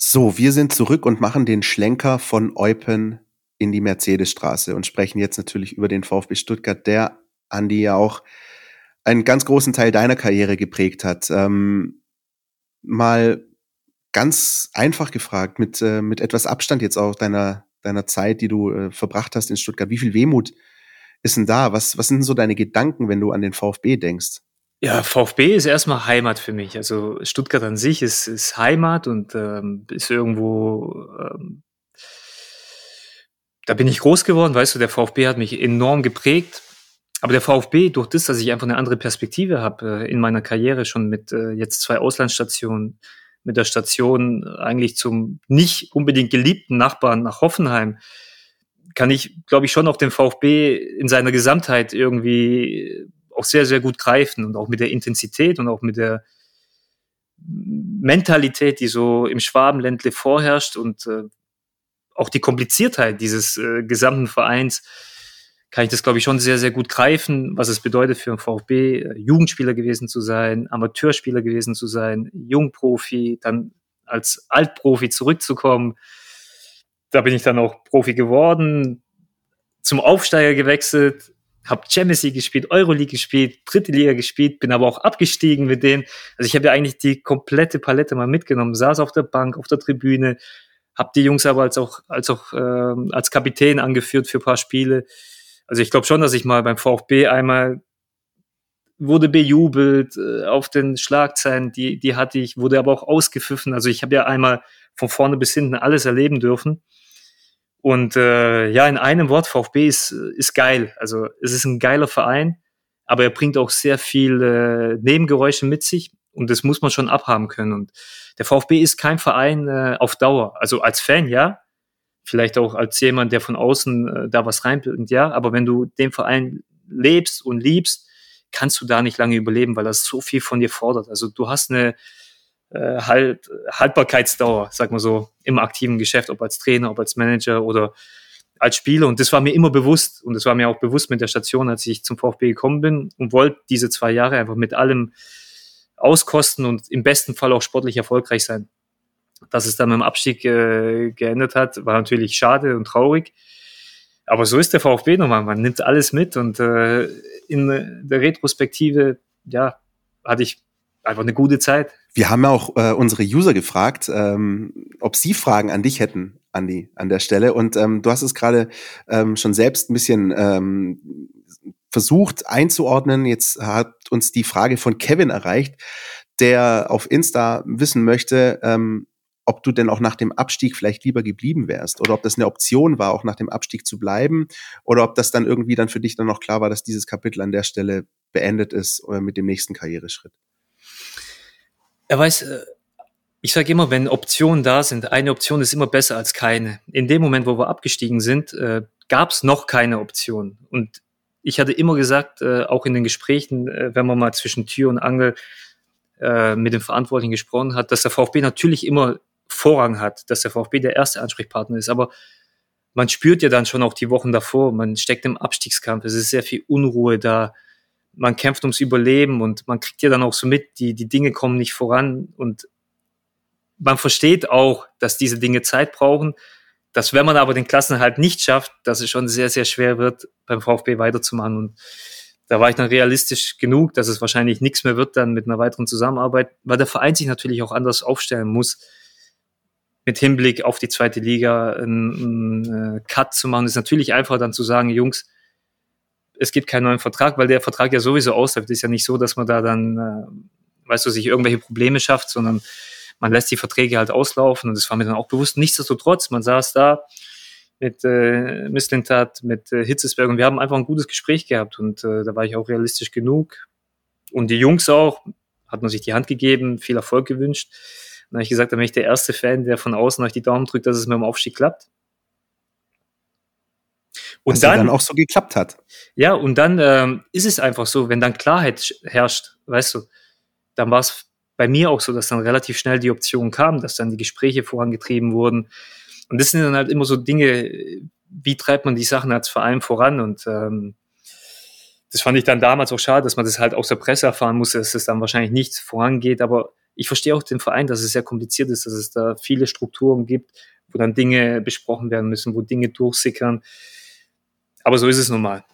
So, wir sind zurück und machen den Schlenker von Eupen in die Mercedesstraße und sprechen jetzt natürlich über den VfB Stuttgart, der Andi ja auch einen ganz großen Teil deiner Karriere geprägt hat. Ähm, mal ganz einfach gefragt, mit, äh, mit etwas Abstand jetzt auch deiner, deiner Zeit, die du äh, verbracht hast in Stuttgart, wie viel Wehmut ist denn da? Was, was sind so deine Gedanken, wenn du an den VfB denkst? Ja, VfB ist erstmal Heimat für mich. Also Stuttgart an sich ist, ist Heimat und ähm, ist irgendwo ähm, da bin ich groß geworden, weißt du, der VfB hat mich enorm geprägt. Aber der VfB, durch das, dass ich einfach eine andere Perspektive habe äh, in meiner Karriere, schon mit äh, jetzt zwei Auslandsstationen, mit der Station eigentlich zum nicht unbedingt geliebten Nachbarn nach Hoffenheim, kann ich, glaube ich, schon auch den VfB in seiner Gesamtheit irgendwie auch sehr, sehr gut greifen und auch mit der Intensität und auch mit der Mentalität, die so im Schwabenländle vorherrscht und äh, auch die Kompliziertheit dieses äh, gesamten Vereins kann ich das, glaube ich, schon sehr, sehr gut greifen, was es bedeutet für einen VfB, äh, Jugendspieler gewesen zu sein, Amateurspieler gewesen zu sein, Jungprofi, dann als Altprofi zurückzukommen. Da bin ich dann auch Profi geworden, zum Aufsteiger gewechselt, habe Champions League gespielt, Euroleague gespielt, dritte Liga gespielt, bin aber auch abgestiegen mit denen. Also ich habe ja eigentlich die komplette Palette mal mitgenommen, saß auf der Bank, auf der Tribüne, Hab die Jungs aber als auch, als auch äh, als Kapitän angeführt für paar Spiele. Also ich glaube schon, dass ich mal beim VfB einmal wurde bejubelt äh, auf den Schlagzeilen, die, die hatte ich, wurde aber auch ausgepfiffen. Also ich habe ja einmal von vorne bis hinten alles erleben dürfen. Und äh, ja, in einem Wort, VfB ist, ist geil. Also es ist ein geiler Verein, aber er bringt auch sehr viel äh, Nebengeräusche mit sich und das muss man schon abhaben können. Und der VfB ist kein Verein äh, auf Dauer. Also als Fan, ja, vielleicht auch als jemand, der von außen äh, da was reinbringt, ja, aber wenn du den Verein lebst und liebst, kannst du da nicht lange überleben, weil das so viel von dir fordert. Also du hast eine äh, halt, Haltbarkeitsdauer, sag mal so, im aktiven Geschäft, ob als Trainer, ob als Manager oder als Spieler. Und das war mir immer bewusst. Und das war mir auch bewusst mit der Station, als ich zum VfB gekommen bin und wollte diese zwei Jahre einfach mit allem auskosten und im besten Fall auch sportlich erfolgreich sein. Dass es dann mit dem Abstieg äh, geendet hat, war natürlich schade und traurig. Aber so ist der VfB nochmal. Man nimmt alles mit und äh, in der Retrospektive, ja, hatte ich einfach eine gute Zeit. Wir haben ja auch äh, unsere User gefragt, ähm, ob sie Fragen an dich hätten, Andi, an der Stelle. Und ähm, du hast es gerade ähm, schon selbst ein bisschen ähm, versucht einzuordnen. Jetzt hat uns die Frage von Kevin erreicht, der auf Insta wissen möchte, ähm, ob du denn auch nach dem Abstieg vielleicht lieber geblieben wärst oder ob das eine Option war, auch nach dem Abstieg zu bleiben oder ob das dann irgendwie dann für dich dann noch klar war, dass dieses Kapitel an der Stelle beendet ist oder mit dem nächsten Karriereschritt. Er weiß, äh, ich sage immer, wenn Optionen da sind, eine Option ist immer besser als keine. In dem Moment, wo wir abgestiegen sind, äh, gab es noch keine Option. Und ich hatte immer gesagt, äh, auch in den Gesprächen, wenn man mal zwischen Tür und Angel mit dem Verantwortlichen gesprochen hat, dass der VfB natürlich immer Vorrang hat, dass der VfB der erste Ansprechpartner ist. Aber man spürt ja dann schon auch die Wochen davor, man steckt im Abstiegskampf, es ist sehr viel Unruhe da, man kämpft ums Überleben und man kriegt ja dann auch so mit, die, die Dinge kommen nicht voran. Und man versteht auch, dass diese Dinge Zeit brauchen, dass wenn man aber den Klassenhalt nicht schafft, dass es schon sehr, sehr schwer wird, beim VfB weiterzumachen. Und da war ich dann realistisch genug, dass es wahrscheinlich nichts mehr wird dann mit einer weiteren Zusammenarbeit, weil der Verein sich natürlich auch anders aufstellen muss mit Hinblick auf die zweite Liga einen, einen äh, Cut zu machen, ist natürlich einfacher dann zu sagen, Jungs, es gibt keinen neuen Vertrag, weil der Vertrag ja sowieso ausläuft. Ist ja nicht so, dass man da dann, äh, weißt du, sich irgendwelche Probleme schafft, sondern man lässt die Verträge halt auslaufen und das war mir dann auch bewusst. Nichtsdestotrotz, man saß da mit äh, Misslintat, mit äh, Hitzesberg und wir haben einfach ein gutes Gespräch gehabt und äh, da war ich auch realistisch genug. Und die Jungs auch, hat man sich die Hand gegeben, viel Erfolg gewünscht. Dann habe ich gesagt, dann bin ich der erste Fan, der von außen euch die Daumen drückt, dass es mit dem Aufstieg klappt. Und Was dann, dann auch so geklappt hat. Ja, und dann ähm, ist es einfach so, wenn dann Klarheit herrscht, weißt du, dann war es bei mir auch so, dass dann relativ schnell die Option kam, dass dann die Gespräche vorangetrieben wurden. Und das sind dann halt immer so Dinge, wie treibt man die Sachen als Verein voran? Und ähm, das fand ich dann damals auch schade, dass man das halt aus der Presse erfahren musste, dass es das dann wahrscheinlich nicht vorangeht. Aber ich verstehe auch den Verein, dass es sehr kompliziert ist, dass es da viele Strukturen gibt, wo dann Dinge besprochen werden müssen, wo Dinge durchsickern. Aber so ist es nun mal.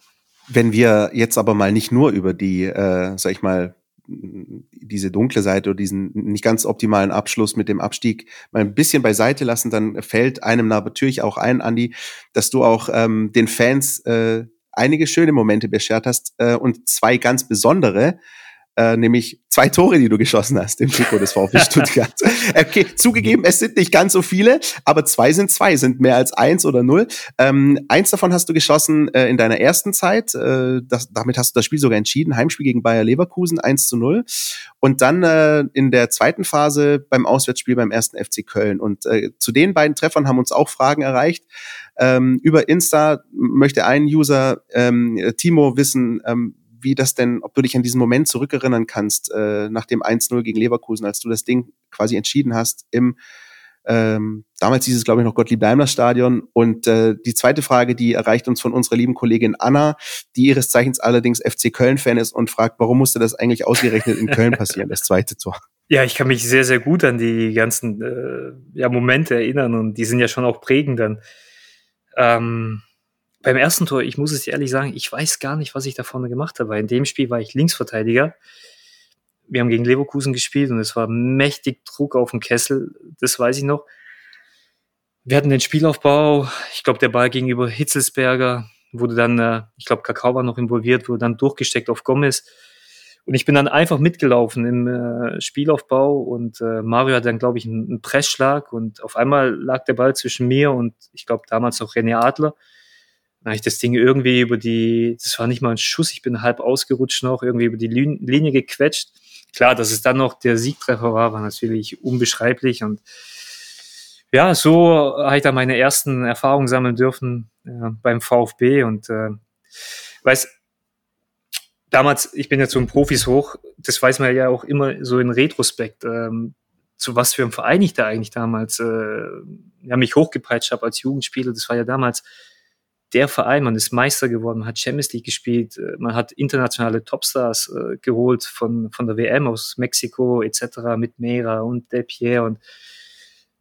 Wenn wir jetzt aber mal nicht nur über die, äh, sag ich mal, diese dunkle Seite oder diesen nicht ganz optimalen Abschluss mit dem Abstieg mal ein bisschen beiseite lassen, dann fällt einem natürlich auch ein, Andi, dass du auch ähm, den Fans äh, einige schöne Momente beschert hast äh, und zwei ganz besondere äh, nämlich zwei Tore, die du geschossen hast im Trikot des VfB Stuttgart. okay, zugegeben, es sind nicht ganz so viele, aber zwei sind zwei, sind mehr als eins oder null. Ähm, eins davon hast du geschossen äh, in deiner ersten Zeit. Äh, das, damit hast du das Spiel sogar entschieden. Heimspiel gegen Bayer Leverkusen, 1 zu 0. Und dann äh, in der zweiten Phase beim Auswärtsspiel beim ersten FC Köln. Und äh, zu den beiden Treffern haben uns auch Fragen erreicht. Ähm, über Insta möchte ein User, ähm, Timo, wissen, ähm, wie das denn, ob du dich an diesen Moment zurückerinnern kannst, äh, nach dem 1-0 gegen Leverkusen, als du das Ding quasi entschieden hast im ähm, damals hieß es, glaube ich, noch Gottlieb Daimler Stadion. Und äh, die zweite Frage, die erreicht uns von unserer lieben Kollegin Anna, die ihres Zeichens allerdings FC Köln-Fan ist und fragt, warum musste das eigentlich ausgerechnet in Köln passieren, das zweite Tor? Ja, ich kann mich sehr, sehr gut an die ganzen äh, ja, Momente erinnern und die sind ja schon auch prägend dann. Ähm, beim ersten Tor, ich muss es ehrlich sagen, ich weiß gar nicht, was ich da vorne gemacht habe. In dem Spiel war ich Linksverteidiger. Wir haben gegen Leverkusen gespielt und es war mächtig Druck auf dem Kessel, das weiß ich noch. wir hatten den Spielaufbau, ich glaube, der Ball gegenüber Hitzelsberger wurde dann, äh, ich glaube, Kakao war noch involviert, wurde dann durchgesteckt auf Gomez. Und ich bin dann einfach mitgelaufen im äh, Spielaufbau und äh, Mario hat dann, glaube ich, einen, einen Pressschlag und auf einmal lag der Ball zwischen mir und ich glaube damals noch René Adler. Dann habe ich das Ding irgendwie über die, das war nicht mal ein Schuss, ich bin halb ausgerutscht noch, irgendwie über die Linie gequetscht. Klar, dass es dann noch der Siegtreffer war, war natürlich unbeschreiblich und ja, so habe ich da meine ersten Erfahrungen sammeln dürfen äh, beim VfB und äh, weiß, damals, ich bin ja zu den Profis hoch, das weiß man ja auch immer so in Retrospekt, ähm, zu was für einem Verein ich da eigentlich damals äh, ja, mich hochgepeitscht habe als Jugendspieler. Das war ja damals der Verein, man ist Meister geworden, man hat Champions League gespielt, äh, man hat internationale Topstars äh, geholt von, von der WM aus Mexiko etc. mit Mera und Del Pierre und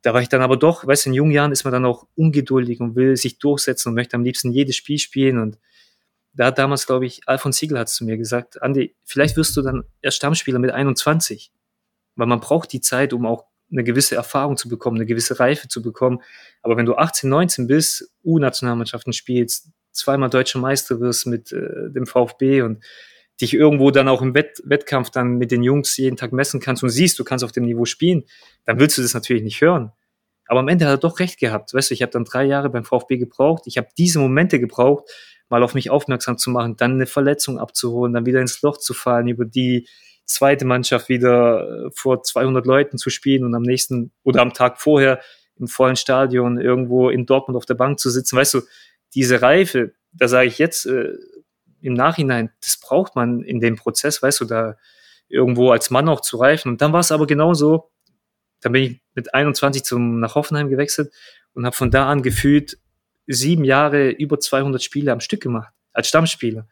da war ich dann aber doch, weißt du, in jungen Jahren ist man dann auch ungeduldig und will sich durchsetzen und möchte am liebsten jedes Spiel spielen. Und da hat damals, glaube ich, Alfons Siegel hat zu mir gesagt, Andi, vielleicht wirst du dann erst Stammspieler mit 21. Weil man braucht die Zeit, um auch eine gewisse Erfahrung zu bekommen, eine gewisse Reife zu bekommen. Aber wenn du 18, 19 bist, U-Nationalmannschaften spielst, zweimal deutscher Meister wirst mit äh, dem VfB und dich irgendwo dann auch im Wett Wettkampf dann mit den Jungs jeden Tag messen kannst und siehst, du kannst auf dem Niveau spielen, dann willst du das natürlich nicht hören. Aber am Ende hat er doch recht gehabt. Weißt du, ich habe dann drei Jahre beim VfB gebraucht. Ich habe diese Momente gebraucht, mal auf mich aufmerksam zu machen, dann eine Verletzung abzuholen, dann wieder ins Loch zu fallen, über die zweite Mannschaft wieder äh, vor 200 Leuten zu spielen und am nächsten oder am Tag vorher im vollen Stadion irgendwo in Dortmund auf der Bank zu sitzen. Weißt du, diese Reife, da sage ich jetzt, äh, im Nachhinein, das braucht man in dem Prozess, weißt du, da irgendwo als Mann auch zu reifen. Und dann war es aber genauso, dann bin ich mit 21 zum, nach Hoffenheim gewechselt und habe von da an gefühlt sieben Jahre über 200 Spiele am Stück gemacht, als Stammspieler.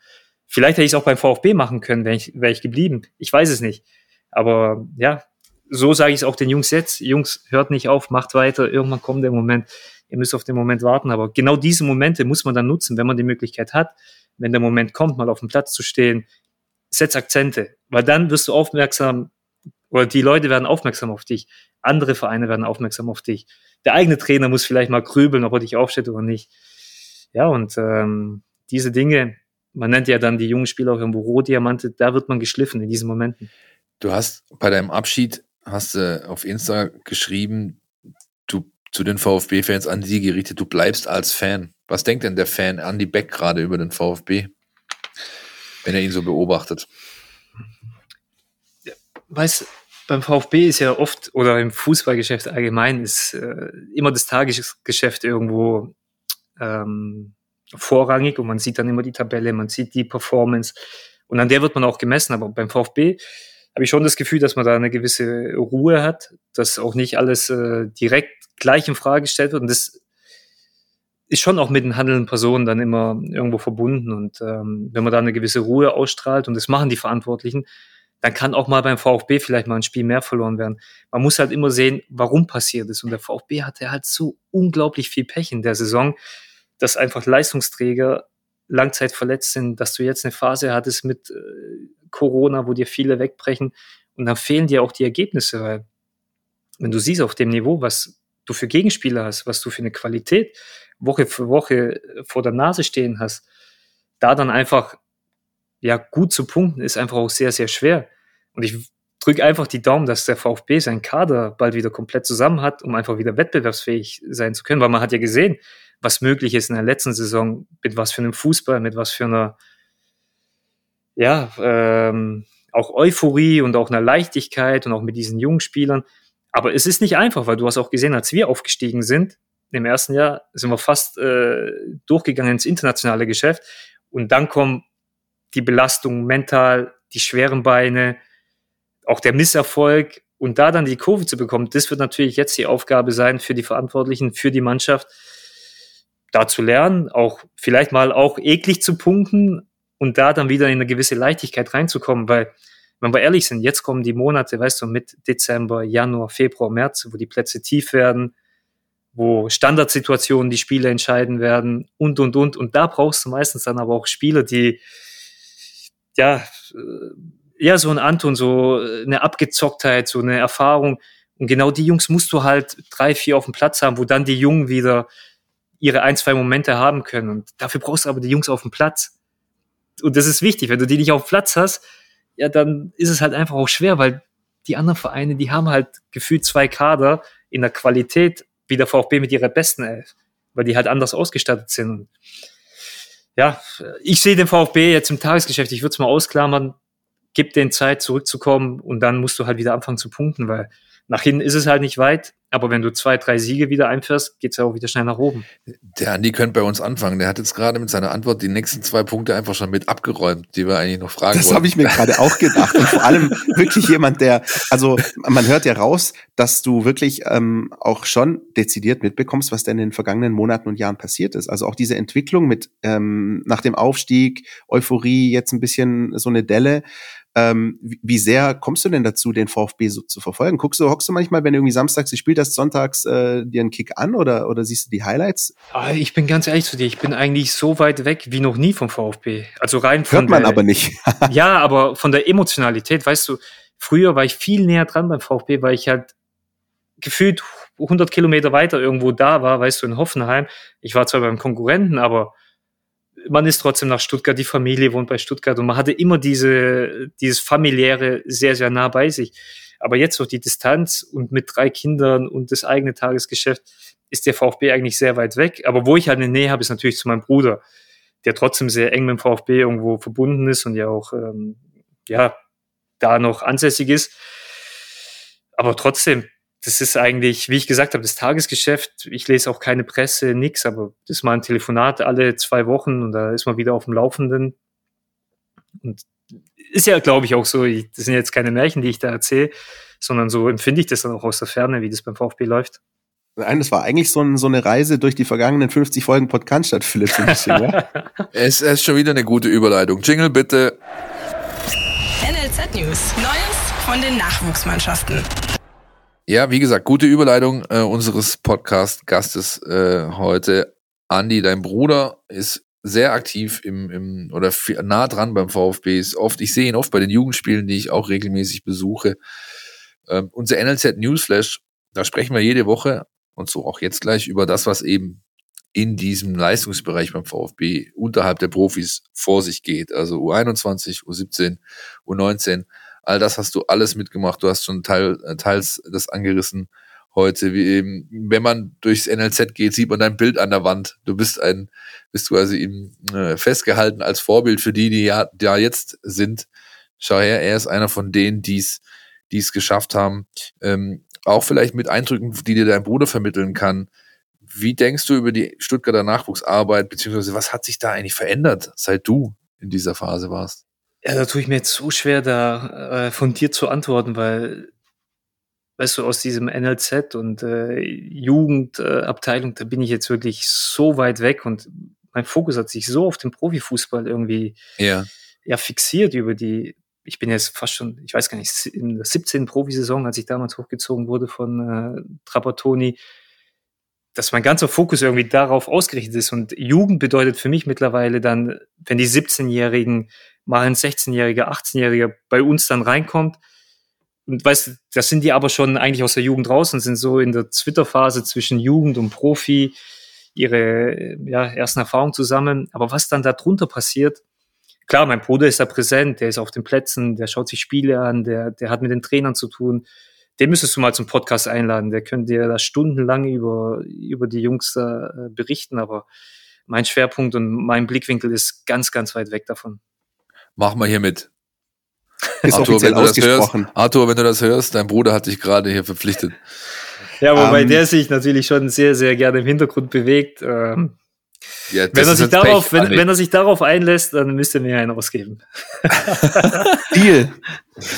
Vielleicht hätte ich es auch beim VfB machen können, wäre ich, wär ich geblieben. Ich weiß es nicht. Aber ja, so sage ich es auch den Jungs jetzt. Jungs, hört nicht auf, macht weiter. Irgendwann kommt der Moment. Ihr müsst auf den Moment warten. Aber genau diese Momente muss man dann nutzen, wenn man die Möglichkeit hat wenn der Moment kommt, mal auf dem Platz zu stehen, setz Akzente, weil dann wirst du aufmerksam oder die Leute werden aufmerksam auf dich, andere Vereine werden aufmerksam auf dich. Der eigene Trainer muss vielleicht mal grübeln, ob er dich aufstellt oder nicht. Ja, und ähm, diese Dinge, man nennt ja dann die jungen Spieler auch irgendwo Rohdiamante, da wird man geschliffen in diesen Momenten. Du hast bei deinem Abschied, hast du auf Insta geschrieben, du zu den VfB-Fans an sie gerichtet, du bleibst als Fan. Was denkt denn der Fan Andy Beck gerade über den VfB, wenn er ihn so beobachtet? Weiß, beim VfB ist ja oft, oder im Fußballgeschäft allgemein, ist äh, immer das Tagesgeschäft irgendwo ähm, vorrangig und man sieht dann immer die Tabelle, man sieht die Performance und an der wird man auch gemessen. Aber beim VfB habe ich schon das Gefühl, dass man da eine gewisse Ruhe hat, dass auch nicht alles äh, direkt gleich in Frage gestellt wird. Und das ist schon auch mit den handelnden Personen dann immer irgendwo verbunden. Und ähm, wenn man da eine gewisse Ruhe ausstrahlt, und das machen die Verantwortlichen, dann kann auch mal beim VfB vielleicht mal ein Spiel mehr verloren werden. Man muss halt immer sehen, warum passiert ist. Und der VfB hatte halt so unglaublich viel Pech in der Saison, dass einfach Leistungsträger langzeit verletzt sind, dass du jetzt eine Phase hattest mit äh, Corona, wo dir viele wegbrechen. Und dann fehlen dir auch die Ergebnisse, weil wenn du siehst auf dem Niveau, was du für Gegenspieler hast, was du für eine Qualität Woche für Woche vor der Nase stehen hast, da dann einfach ja gut zu punkten, ist einfach auch sehr, sehr schwer. Und ich drücke einfach die Daumen, dass der VfB seinen Kader bald wieder komplett zusammen hat, um einfach wieder wettbewerbsfähig sein zu können, weil man hat ja gesehen, was möglich ist in der letzten Saison, mit was für einem Fußball, mit was für einer, ja, ähm, auch Euphorie und auch einer Leichtigkeit und auch mit diesen jungen Spielern. Aber es ist nicht einfach, weil du hast auch gesehen, als wir aufgestiegen sind, im ersten Jahr sind wir fast äh, durchgegangen ins internationale Geschäft und dann kommen die Belastung mental, die schweren Beine, auch der Misserfolg und da dann die Kurve zu bekommen, das wird natürlich jetzt die Aufgabe sein für die Verantwortlichen, für die Mannschaft, da zu lernen, auch vielleicht mal auch eklig zu punkten und da dann wieder in eine gewisse Leichtigkeit reinzukommen, weil wenn wir ehrlich sind, jetzt kommen die Monate, weißt du, mit Dezember, Januar, Februar, März, wo die Plätze tief werden, wo Standardsituationen die Spiele entscheiden werden und, und, und. Und da brauchst du meistens dann aber auch Spieler, die, ja, eher so ein Anton, so eine Abgezocktheit, so eine Erfahrung. Und genau die Jungs musst du halt drei, vier auf dem Platz haben, wo dann die Jungen wieder ihre ein, zwei Momente haben können. Und dafür brauchst du aber die Jungs auf dem Platz. Und das ist wichtig. Wenn du die nicht auf dem Platz hast, ja, dann ist es halt einfach auch schwer, weil die anderen Vereine, die haben halt gefühlt zwei Kader in der Qualität wie der VfB mit ihrer besten Elf, weil die halt anders ausgestattet sind. Ja, ich sehe den VfB jetzt im Tagesgeschäft, ich würde es mal ausklammern, gib den Zeit zurückzukommen und dann musst du halt wieder anfangen zu punkten, weil nach hinten ist es halt nicht weit, aber wenn du zwei, drei Siege wieder einfährst, geht's ja auch wieder schnell nach oben. Der Andi könnte bei uns anfangen. Der hat jetzt gerade mit seiner Antwort die nächsten zwei Punkte einfach schon mit abgeräumt, die wir eigentlich noch fragen Das habe ich mir gerade auch gedacht. Und vor allem wirklich jemand, der, also man hört ja raus, dass du wirklich ähm, auch schon dezidiert mitbekommst, was denn in den vergangenen Monaten und Jahren passiert ist. Also auch diese Entwicklung mit ähm, nach dem Aufstieg, Euphorie, jetzt ein bisschen so eine Delle. Ähm, wie sehr kommst du denn dazu, den VfB so zu verfolgen? Guckst du, hockst du manchmal, wenn irgendwie samstags gespielt hast, sonntags äh, dir einen Kick an oder, oder siehst du die Highlights? Ah, ich bin ganz ehrlich zu dir, ich bin eigentlich so weit weg wie noch nie vom VfB. Also rein von Hört man der, aber nicht. ja, aber von der Emotionalität, weißt du, früher war ich viel näher dran beim VfB, weil ich halt gefühlt 100 Kilometer weiter irgendwo da war, weißt du, in Hoffenheim. Ich war zwar beim Konkurrenten, aber man ist trotzdem nach Stuttgart, die Familie wohnt bei Stuttgart und man hatte immer diese, dieses familiäre sehr, sehr nah bei sich. Aber jetzt durch die Distanz und mit drei Kindern und das eigene Tagesgeschäft ist der VfB eigentlich sehr weit weg. Aber wo ich halt eine Nähe habe, ist natürlich zu meinem Bruder, der trotzdem sehr eng mit dem VfB irgendwo verbunden ist und ja auch, ähm, ja, da noch ansässig ist. Aber trotzdem, das ist eigentlich, wie ich gesagt habe, das Tagesgeschäft. Ich lese auch keine Presse, nix, aber das ist mal ein Telefonat alle zwei Wochen und da ist man wieder auf dem Laufenden. Und ist ja, glaube ich, auch so, ich, das sind jetzt keine Märchen, die ich da erzähle, sondern so empfinde ich das dann auch aus der Ferne, wie das beim VfB läuft. Nein, das war eigentlich so, ein, so eine Reise durch die vergangenen 50 Folgen Podcast statt Philipp so ein bisschen, ja? Es es ist schon wieder eine gute Überleitung. Jingle bitte. NLZ News. Neues von den Nachwuchsmannschaften. Ja, wie gesagt, gute Überleitung äh, unseres Podcast-Gastes äh, heute. Andi, dein Bruder ist sehr aktiv im, im oder nah dran beim VfB. Ist oft, ich sehe ihn oft bei den Jugendspielen, die ich auch regelmäßig besuche. Ähm, unser NLZ Newsflash, da sprechen wir jede Woche und so auch jetzt gleich über das, was eben in diesem Leistungsbereich beim VfB unterhalb der Profis vor sich geht. Also U21, U17, U19 All das hast du alles mitgemacht. Du hast schon teil, äh, teils das angerissen heute. Wie eben, wenn man durchs NLZ geht, sieht man dein Bild an der Wand. Du bist ein, bist quasi eben äh, festgehalten als Vorbild für die, die ja da jetzt sind. Schau her, er ist einer von denen, die es die es geschafft haben. Ähm, auch vielleicht mit Eindrücken, die dir dein Bruder vermitteln kann. Wie denkst du über die Stuttgarter Nachwuchsarbeit, beziehungsweise was hat sich da eigentlich verändert, seit du in dieser Phase warst? Ja, da tue ich mir jetzt so schwer, da äh, von dir zu antworten, weil, weißt du, aus diesem NLZ und äh, Jugendabteilung, äh, da bin ich jetzt wirklich so weit weg und mein Fokus hat sich so auf den Profifußball irgendwie ja. ja fixiert über die, ich bin jetzt fast schon, ich weiß gar nicht, in der 17. Profisaison, als ich damals hochgezogen wurde von äh, Trapattoni, dass mein ganzer Fokus irgendwie darauf ausgerichtet ist. Und Jugend bedeutet für mich mittlerweile dann, wenn die 17-Jährigen mal ein 16-Jähriger, 18-Jähriger bei uns dann reinkommt. Und weißt du, das sind die aber schon eigentlich aus der Jugend raus und sind so in der Twitter-Phase zwischen Jugend und Profi ihre ja, ersten Erfahrungen zusammen. Aber was dann da drunter passiert, klar, mein Bruder ist da präsent, der ist auf den Plätzen, der schaut sich Spiele an, der, der hat mit den Trainern zu tun. Den müsstest du mal zum Podcast einladen. Der könnte dir da stundenlang über, über die Jungs da äh, berichten, aber mein Schwerpunkt und mein Blickwinkel ist ganz, ganz weit weg davon. Mach mal hier mit. Ist Arthur, wenn du das hörst. Arthur, wenn du das hörst, dein Bruder hat dich gerade hier verpflichtet. Ja, wobei Ähm, der sich natürlich schon sehr, sehr gerne im Hintergrund bewegt. Ähm, Ja, wenn, er sich darauf, Pech, wenn, wenn er sich darauf einlässt, dann müsste er mir einen ausgeben. Deal.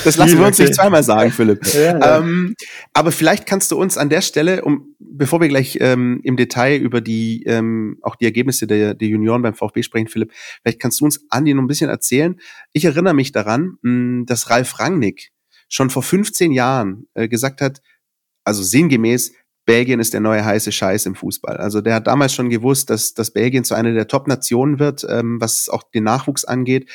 Das lassen Deal, wir uns okay. nicht zweimal sagen, Philipp. Ja, ja. Ähm, aber vielleicht kannst du uns an der Stelle, um, bevor wir gleich ähm, im Detail über die ähm, auch die Ergebnisse der, der Junioren beim VfB sprechen, Philipp, vielleicht kannst du uns Andi noch ein bisschen erzählen. Ich erinnere mich daran, mh, dass Ralf Rangnick schon vor 15 Jahren äh, gesagt hat, also sinngemäß, Belgien ist der neue heiße Scheiß im Fußball. Also der hat damals schon gewusst, dass, dass Belgien zu einer der Top-Nationen wird, ähm, was auch den Nachwuchs angeht.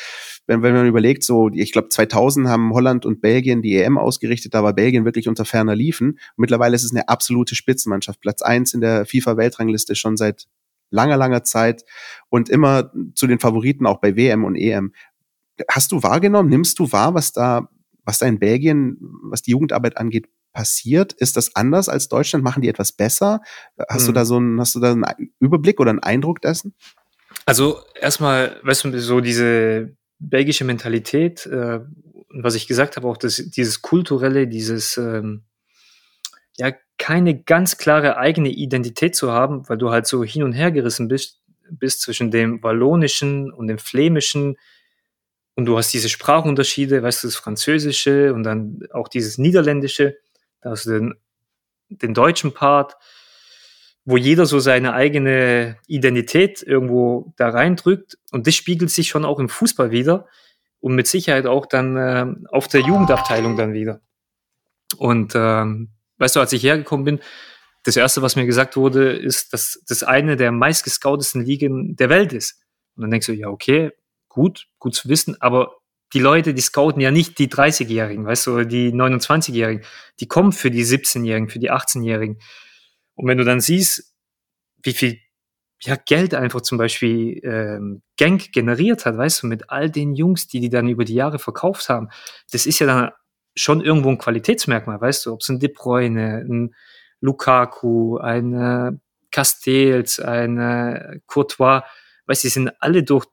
Wenn, wenn man überlegt, so, ich glaube 2000 haben Holland und Belgien die EM ausgerichtet, da war Belgien wirklich unter ferner Liefen. Mittlerweile ist es eine absolute Spitzenmannschaft. Platz eins in der FIFA-Weltrangliste schon seit langer, langer Zeit und immer zu den Favoriten auch bei WM und EM. Hast du wahrgenommen, nimmst du wahr, was da, was da in Belgien, was die Jugendarbeit angeht, passiert? Ist das anders als Deutschland? Machen die etwas besser? Hast hm. du da so einen, hast du da einen Überblick oder einen Eindruck dessen? Also erstmal, weißt du, so diese belgische Mentalität, äh, was ich gesagt habe, auch das, dieses kulturelle, dieses ähm, ja keine ganz klare eigene Identität zu haben, weil du halt so hin und her gerissen bist, bist zwischen dem Wallonischen und dem Flämischen und du hast diese Sprachunterschiede, weißt du, das Französische und dann auch dieses Niederländische. Du den, den deutschen Part, wo jeder so seine eigene Identität irgendwo da reindrückt. Und das spiegelt sich schon auch im Fußball wieder und mit Sicherheit auch dann äh, auf der Jugendabteilung dann wieder. Und ähm, weißt du, als ich hergekommen bin, das erste, was mir gesagt wurde, ist, dass das eine der meistgescoutesten Ligen der Welt ist. Und dann denkst du, ja, okay, gut, gut zu wissen, aber die Leute, die scouten ja nicht die 30-Jährigen, weißt du, oder die 29-Jährigen. Die kommen für die 17-Jährigen, für die 18-Jährigen. Und wenn du dann siehst, wie viel ja, Geld einfach zum Beispiel ähm, Gang generiert hat, weißt du, mit all den Jungs, die die dann über die Jahre verkauft haben, das ist ja dann schon irgendwo ein Qualitätsmerkmal, weißt du, ob es ein De Bruyne, ein Lukaku, ein äh, Castells, ein äh, Courtois, weißt du, die sind alle durch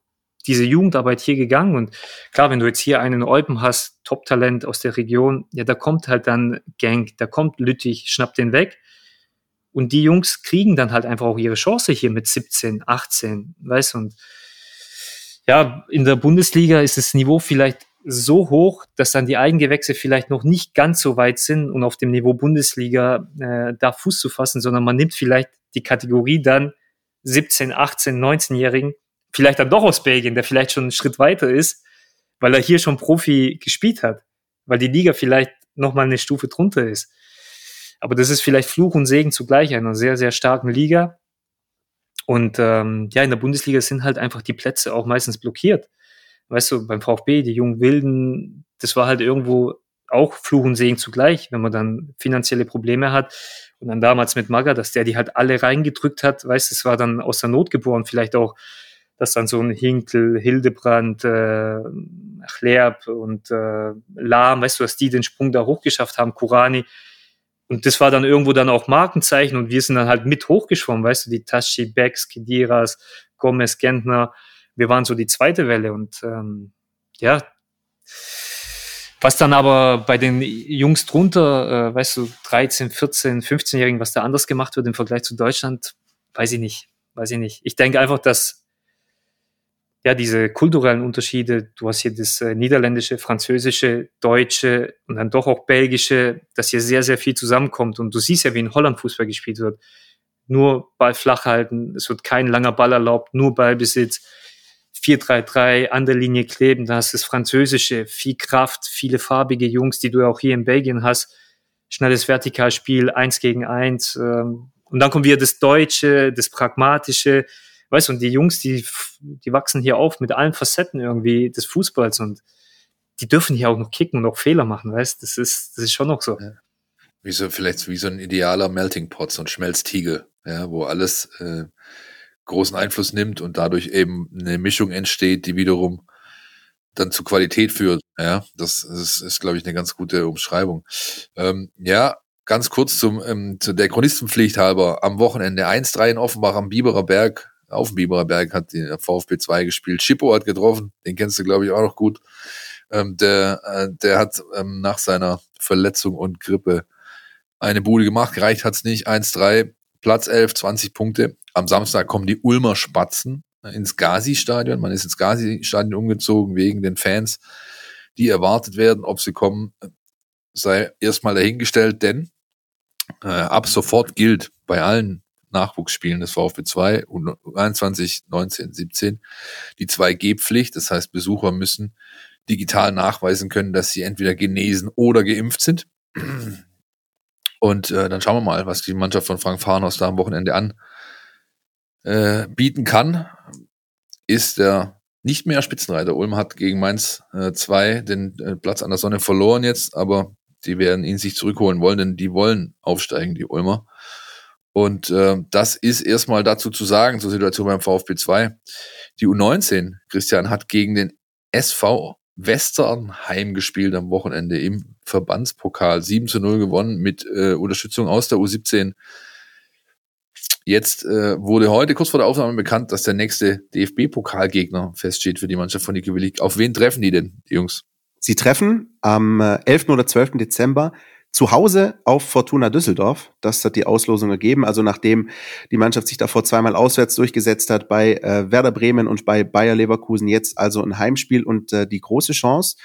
diese Jugendarbeit hier gegangen. Und klar, wenn du jetzt hier einen Eupen hast, Top-Talent aus der Region, ja, da kommt halt dann Gang, da kommt Lüttich, schnappt den weg. Und die Jungs kriegen dann halt einfach auch ihre Chance hier mit 17, 18, weißt du, und ja, in der Bundesliga ist das Niveau vielleicht so hoch, dass dann die Eigengewächse vielleicht noch nicht ganz so weit sind, um auf dem Niveau Bundesliga äh, da Fuß zu fassen, sondern man nimmt vielleicht die Kategorie dann 17, 18, 19-Jährigen vielleicht dann doch aus Belgien, der vielleicht schon einen Schritt weiter ist, weil er hier schon Profi gespielt hat, weil die Liga vielleicht noch mal eine Stufe drunter ist. Aber das ist vielleicht Fluch und Segen zugleich einer sehr, sehr starken Liga. Und ähm, ja, in der Bundesliga sind halt einfach die Plätze auch meistens blockiert. Weißt du, beim VfB, die jungen Wilden, das war halt irgendwo auch Fluch und Segen zugleich, wenn man dann finanzielle Probleme hat. Und dann damals mit Maga, dass der die halt alle reingedrückt hat, weißt du, es war dann aus der Not geboren, vielleicht auch dass dann so ein Hinkel, Hildebrand, äh, Chlerb und äh, Lahm, weißt du, dass die den Sprung da hochgeschafft haben, Kurani. Und das war dann irgendwo dann auch Markenzeichen und wir sind dann halt mit hochgeschwommen, weißt du, die Tashi, Becks, Kediras, Gomez, Gentner. Wir waren so die zweite Welle und ähm, ja, was dann aber bei den Jungs drunter, äh, weißt du, 13, 14, 15-Jährigen, was da anders gemacht wird im Vergleich zu Deutschland, weiß ich nicht. Weiß ich nicht. Ich denke einfach, dass ja, diese kulturellen Unterschiede, du hast hier das äh, niederländische, französische, deutsche und dann doch auch belgische, dass hier sehr, sehr viel zusammenkommt. Und du siehst ja, wie in Holland Fußball gespielt wird. Nur Ball flach halten, es wird kein langer Ball erlaubt, nur Ballbesitz, 4-3-3, an der Linie kleben, da hast du das Französische, viel Kraft, viele farbige Jungs, die du auch hier in Belgien hast, schnelles Vertikalspiel, eins gegen eins. Ähm, und dann kommt wieder das Deutsche, das Pragmatische, weißt du, und die Jungs, die, die wachsen hier auf mit allen Facetten irgendwie des Fußballs und die dürfen hier auch noch kicken und auch Fehler machen, weißt das ist, das ist schon noch so. Ja. Wie so, vielleicht wie so ein idealer Melting Pot, so ein Schmelztiegel, ja, wo alles äh, großen Einfluss nimmt und dadurch eben eine Mischung entsteht, die wiederum dann zu Qualität führt. Ja, das, das ist, glaube ich, eine ganz gute Umschreibung. Ähm, ja, ganz kurz zum, ähm, zu der Chronistenpflicht halber. Am Wochenende 1-3 in Offenbach am Biberer Berg auf dem Biberer Berg hat die VfB 2 gespielt. Schippo hat getroffen, den kennst du, glaube ich, auch noch gut. Ähm, der, äh, der hat ähm, nach seiner Verletzung und Grippe eine Bude gemacht, gereicht hat's nicht. 1-3, Platz 11, 20 Punkte. Am Samstag kommen die Ulmer Spatzen ins Gazi-Stadion. Man ist ins Gazi-Stadion umgezogen wegen den Fans, die erwartet werden. Ob sie kommen, sei erstmal dahingestellt, denn äh, ab sofort gilt bei allen Nachwuchsspielen des VfB 2, 21, 19, 17, die 2G-Pflicht. Das heißt, Besucher müssen digital nachweisen können, dass sie entweder genesen oder geimpft sind. Und äh, dann schauen wir mal, was die Mannschaft von Frank Farners da am Wochenende an äh, bieten kann. Ist der nicht mehr Spitzenreiter. Ulm hat gegen Mainz 2 äh, den äh, Platz an der Sonne verloren jetzt, aber die werden ihn sich zurückholen wollen, denn die wollen aufsteigen, die Ulmer. Und äh, das ist erstmal dazu zu sagen zur Situation beim VfB 2. Die U19, Christian, hat gegen den SV Westernheim gespielt am Wochenende im Verbandspokal. 7 zu 0 gewonnen mit äh, Unterstützung aus der U17. Jetzt äh, wurde heute kurz vor der Aufnahme bekannt, dass der nächste DFB-Pokalgegner feststeht für die Mannschaft von Niki Willig. Auf wen treffen die denn, die Jungs? Sie treffen am 11. Äh, oder 12. Dezember zu Hause auf Fortuna Düsseldorf. Das hat die Auslosung ergeben. Also nachdem die Mannschaft sich davor zweimal auswärts durchgesetzt hat bei äh, Werder Bremen und bei Bayer Leverkusen, jetzt also ein Heimspiel und äh, die große Chance,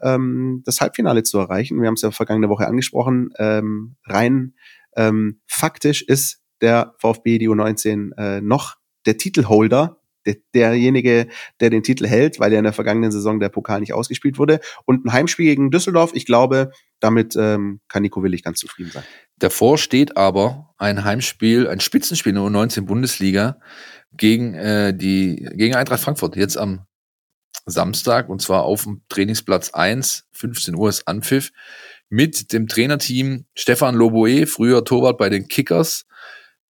ähm, das Halbfinale zu erreichen. Wir haben es ja vergangene Woche angesprochen. Ähm, rein ähm, faktisch ist der VfB die U19 äh, noch der Titelholder der, derjenige, der den Titel hält, weil ja in der vergangenen Saison der Pokal nicht ausgespielt wurde. Und ein Heimspiel gegen Düsseldorf, ich glaube, damit ähm, kann Nico Willig ganz zufrieden sein. Davor steht aber ein Heimspiel, ein Spitzenspiel in der U19 Bundesliga gegen äh, die gegen Eintracht Frankfurt jetzt am Samstag und zwar auf dem Trainingsplatz 1, 15 Uhr ist Anpfiff mit dem Trainerteam Stefan Loboe, früher Torwart bei den Kickers,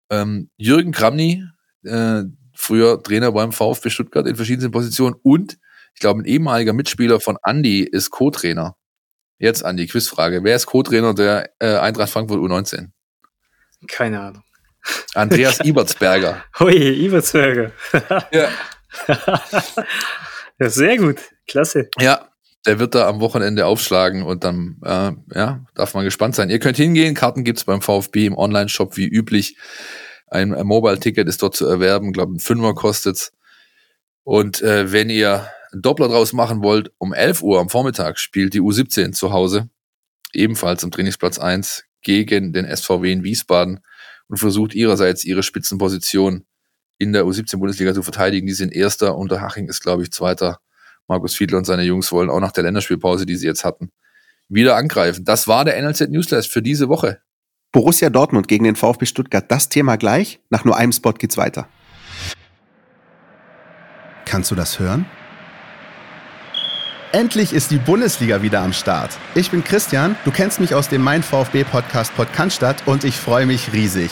ähm, Jürgen Kramny, äh, früher Trainer beim VfB Stuttgart in verschiedenen Positionen und ich glaube, ein ehemaliger Mitspieler von Andy ist Co-Trainer. Jetzt Andy, Quizfrage. Wer ist Co-Trainer der äh, Eintracht Frankfurt U19? Keine Ahnung. Andreas Ibertsberger. Hui, Ibertsberger. ja. ja, sehr gut. Klasse. Ja, der wird da am Wochenende aufschlagen und dann äh, ja, darf man gespannt sein. Ihr könnt hingehen, Karten gibt's beim VfB im Online-Shop wie üblich. Ein, ein Mobile-Ticket ist dort zu erwerben, glaube ein Fünfer kostet's. Und äh, wenn ihr einen Doppler draus machen wollt, um 11 Uhr am Vormittag spielt die U17 zu Hause, ebenfalls am Trainingsplatz 1 gegen den SVW in Wiesbaden und versucht ihrerseits ihre Spitzenposition in der U17-Bundesliga zu verteidigen. Die sind Erster, Unterhaching ist, glaube ich, Zweiter. Markus Fiedler und seine Jungs wollen auch nach der Länderspielpause, die sie jetzt hatten, wieder angreifen. Das war der NLZ Newsletter für diese Woche. Borussia Dortmund gegen den VfB Stuttgart, das Thema gleich. Nach nur einem Spot geht's weiter. Kannst du das hören? Endlich ist die Bundesliga wieder am Start. Ich bin Christian, du kennst mich aus dem Mein VfB Podcast Podcast und ich freue mich riesig.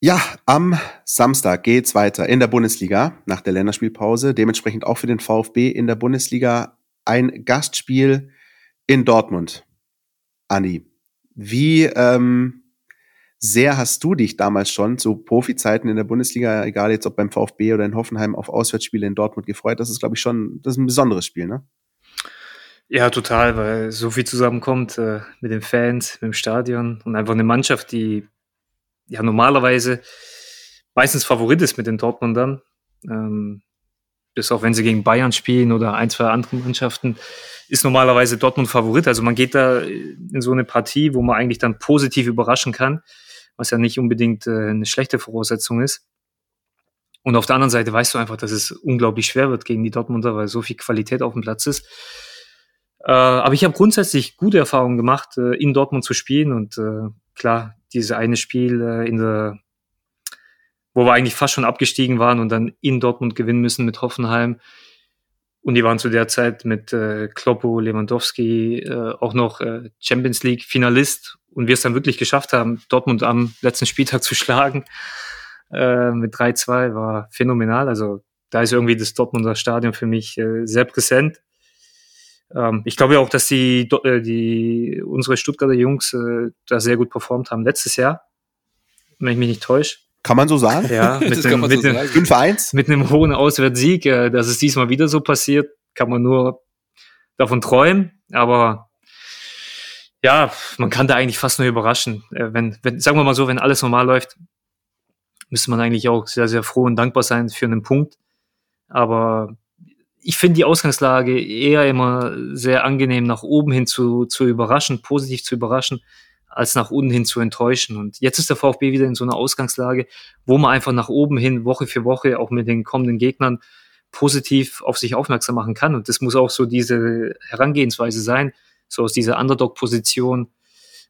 Ja, am Samstag geht's weiter in der Bundesliga nach der Länderspielpause. Dementsprechend auch für den VfB in der Bundesliga ein Gastspiel in Dortmund. Anni, wie ähm, sehr hast du dich damals schon zu Profizeiten in der Bundesliga, egal jetzt ob beim VfB oder in Hoffenheim, auf Auswärtsspiele in Dortmund gefreut? Das ist, glaube ich, schon, das ist ein besonderes Spiel, ne? Ja, total, weil so viel zusammenkommt äh, mit den Fans, mit dem Stadion und einfach eine Mannschaft, die ja normalerweise meistens Favorit ist mit den Dortmundern. Ähm, bis auch wenn sie gegen Bayern spielen oder ein, zwei andere Mannschaften, ist normalerweise Dortmund Favorit. Also man geht da in so eine Partie, wo man eigentlich dann positiv überraschen kann, was ja nicht unbedingt äh, eine schlechte Voraussetzung ist. Und auf der anderen Seite weißt du einfach, dass es unglaublich schwer wird gegen die Dortmunder, weil so viel Qualität auf dem Platz ist. Äh, aber ich habe grundsätzlich gute Erfahrungen gemacht, äh, in Dortmund zu spielen und äh, klar, dieses eine Spiel äh, in der, wo wir eigentlich fast schon abgestiegen waren und dann in Dortmund gewinnen müssen mit Hoffenheim. Und die waren zu der Zeit mit äh, Kloppo, Lewandowski äh, auch noch äh, Champions League Finalist und wir es dann wirklich geschafft haben, Dortmund am letzten Spieltag zu schlagen äh, mit 3-2 war phänomenal. Also da ist irgendwie das Dortmunder Stadion für mich äh, sehr präsent. Ähm, ich glaube ja auch, dass die, äh, die unsere Stuttgarter Jungs äh, da sehr gut performt haben letztes Jahr, wenn ich mich nicht täusche. Kann man so sagen? Ja, mit, einem, mit, so einem, 5 mit einem hohen Auswärtssieg, äh, dass es diesmal wieder so passiert, kann man nur davon träumen. Aber ja, man kann da eigentlich fast nur überraschen. Äh, wenn, wenn, sagen wir mal so, wenn alles normal läuft, müsste man eigentlich auch sehr, sehr froh und dankbar sein für einen Punkt. Aber ich finde die Ausgangslage eher immer sehr angenehm, nach oben hin zu, zu überraschen, positiv zu überraschen, als nach unten hin zu enttäuschen. Und jetzt ist der VfB wieder in so einer Ausgangslage, wo man einfach nach oben hin, Woche für Woche, auch mit den kommenden Gegnern, positiv auf sich aufmerksam machen kann. Und das muss auch so diese Herangehensweise sein, so aus dieser Underdog-Position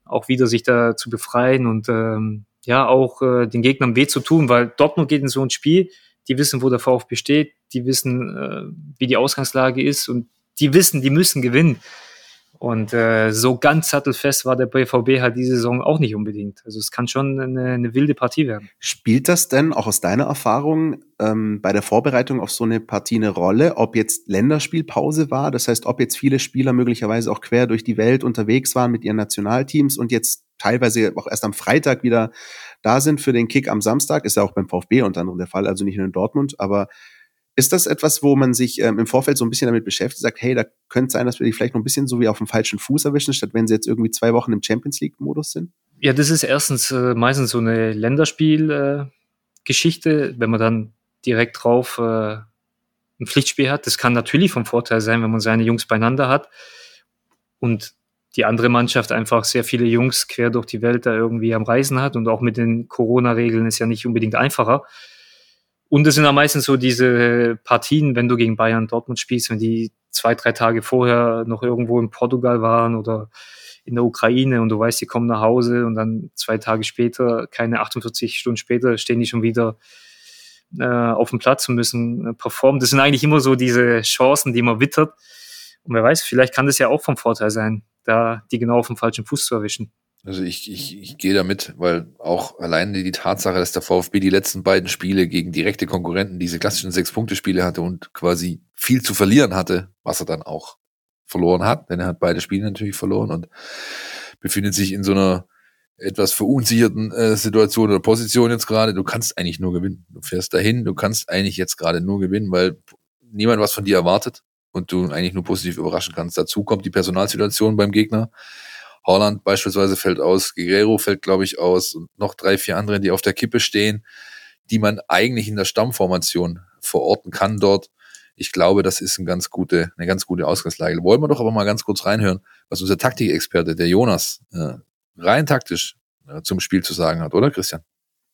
auch wieder sich da zu befreien und ähm, ja, auch äh, den Gegnern weh zu tun, weil Dortmund geht in so ein Spiel, die wissen, wo der VfB steht, die wissen, äh, wie die Ausgangslage ist und die wissen, die müssen gewinnen. Und äh, so ganz sattelfest war der BVB halt diese Saison auch nicht unbedingt. Also es kann schon eine, eine wilde Partie werden. Spielt das denn auch aus deiner Erfahrung ähm, bei der Vorbereitung auf so eine Partie eine Rolle, ob jetzt Länderspielpause war? Das heißt, ob jetzt viele Spieler möglicherweise auch quer durch die Welt unterwegs waren mit ihren Nationalteams und jetzt teilweise auch erst am Freitag wieder da sind für den Kick am Samstag, ist ja auch beim VfB unter anderem der Fall, also nicht nur in Dortmund, aber ist das etwas, wo man sich ähm, im Vorfeld so ein bisschen damit beschäftigt, sagt, hey, da könnte sein, dass wir die vielleicht noch ein bisschen so wie auf dem falschen Fuß erwischen, statt wenn sie jetzt irgendwie zwei Wochen im Champions League-Modus sind? Ja, das ist erstens äh, meistens so eine Länderspiel-Geschichte, äh, wenn man dann direkt drauf äh, ein Pflichtspiel hat. Das kann natürlich vom Vorteil sein, wenn man seine Jungs beieinander hat und die andere Mannschaft einfach sehr viele Jungs quer durch die Welt da irgendwie am Reisen hat und auch mit den Corona-Regeln ist ja nicht unbedingt einfacher. Und es sind am meisten so diese Partien, wenn du gegen Bayern Dortmund spielst, wenn die zwei, drei Tage vorher noch irgendwo in Portugal waren oder in der Ukraine und du weißt, die kommen nach Hause und dann zwei Tage später, keine 48 Stunden später, stehen die schon wieder äh, auf dem Platz und müssen äh, performen. Das sind eigentlich immer so diese Chancen, die man wittert. Und wer weiß, vielleicht kann das ja auch vom Vorteil sein, da die genau auf dem falschen Fuß zu erwischen. Also ich, ich, ich gehe damit, weil auch alleine die Tatsache, dass der VfB die letzten beiden Spiele gegen direkte Konkurrenten diese klassischen Sechs-Punkte-Spiele hatte und quasi viel zu verlieren hatte, was er dann auch verloren hat, denn er hat beide Spiele natürlich verloren und befindet sich in so einer etwas verunsicherten äh, Situation oder Position jetzt gerade. Du kannst eigentlich nur gewinnen. Du fährst dahin, du kannst eigentlich jetzt gerade nur gewinnen, weil niemand was von dir erwartet und du eigentlich nur positiv überraschen kannst. Dazu kommt die Personalsituation beim Gegner. Holland beispielsweise fällt aus, Guerrero fällt, glaube ich, aus und noch drei, vier andere, die auf der Kippe stehen, die man eigentlich in der Stammformation verorten kann dort. Ich glaube, das ist eine ganz gute, eine ganz gute Ausgangslage. Wollen wir doch aber mal ganz kurz reinhören, was unser Taktikexperte, der Jonas, äh, rein taktisch äh, zum Spiel zu sagen hat, oder Christian?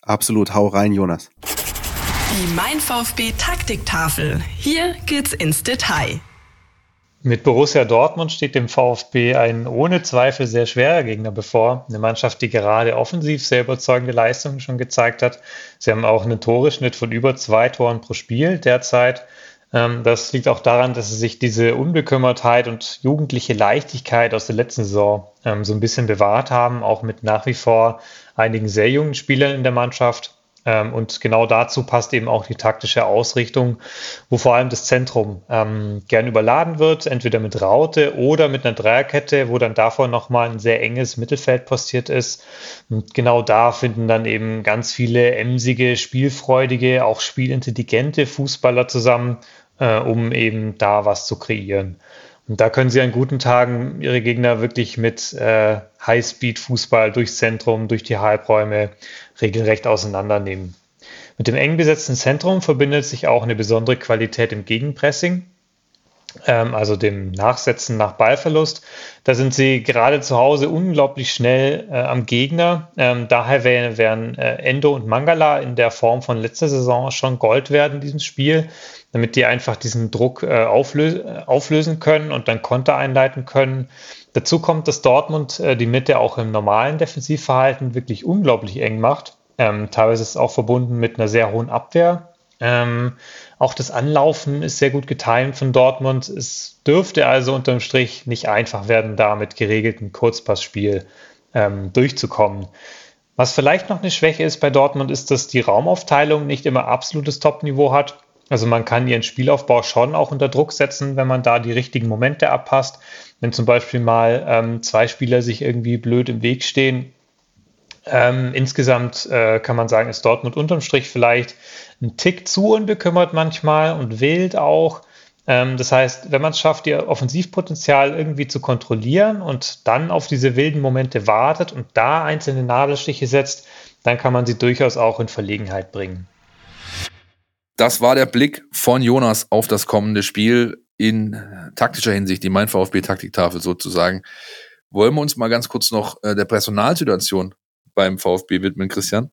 Absolut, hau rein, Jonas. Die Mein VfB Taktiktafel. Hier geht's ins Detail. Mit Borussia Dortmund steht dem VfB ein ohne Zweifel sehr schwerer Gegner bevor. Eine Mannschaft, die gerade offensiv sehr überzeugende Leistungen schon gezeigt hat. Sie haben auch einen Toreschnitt von über zwei Toren pro Spiel derzeit. Ähm, das liegt auch daran, dass sie sich diese Unbekümmertheit und jugendliche Leichtigkeit aus der letzten Saison ähm, so ein bisschen bewahrt haben, auch mit nach wie vor einigen sehr jungen Spielern in der Mannschaft. Ähm, und genau dazu passt eben auch die taktische Ausrichtung, wo vor allem das Zentrum ähm, gern überladen wird, entweder mit Raute oder mit einer Dreierkette, wo dann davor nochmal ein sehr enges Mittelfeld postiert ist. Und genau da finden dann eben ganz viele emsige, spielfreudige, auch spielintelligente Fußballer zusammen, äh, um eben da was zu kreieren. Und da können sie an guten Tagen ihre Gegner wirklich mit äh, Highspeed-Fußball durchs Zentrum, durch die Halbräume regelrecht auseinandernehmen. Mit dem eng besetzten Zentrum verbindet sich auch eine besondere Qualität im Gegenpressing, ähm, also dem Nachsetzen nach Ballverlust. Da sind sie gerade zu Hause unglaublich schnell äh, am Gegner. Ähm, daher wären, wären äh, Endo und Mangala in der Form von letzter Saison schon Gold werden in diesem Spiel, damit die einfach diesen Druck äh, auflö auflösen können und dann Konter einleiten können. Dazu kommt, dass Dortmund äh, die Mitte auch im normalen Defensivverhalten wirklich unglaublich eng macht. Ähm, teilweise ist es auch verbunden mit einer sehr hohen Abwehr. Ähm, auch das Anlaufen ist sehr gut getimt von Dortmund. Es dürfte also unterm Strich nicht einfach werden, da mit geregeltem Kurzpassspiel ähm, durchzukommen. Was vielleicht noch eine Schwäche ist bei Dortmund, ist, dass die Raumaufteilung nicht immer absolutes Topniveau hat. Also man kann ihren Spielaufbau schon auch unter Druck setzen, wenn man da die richtigen Momente abpasst. Wenn zum Beispiel mal ähm, zwei Spieler sich irgendwie blöd im Weg stehen. Ähm, insgesamt äh, kann man sagen, ist Dortmund unterm Strich vielleicht ein Tick zu unbekümmert manchmal und wild auch. Ähm, das heißt, wenn man es schafft, ihr Offensivpotenzial irgendwie zu kontrollieren und dann auf diese wilden Momente wartet und da einzelne Nadelstiche setzt, dann kann man sie durchaus auch in Verlegenheit bringen das war der Blick von Jonas auf das kommende Spiel in taktischer Hinsicht, die Mein VfB-Taktiktafel sozusagen. Wollen wir uns mal ganz kurz noch äh, der Personalsituation beim VfB widmen, Christian?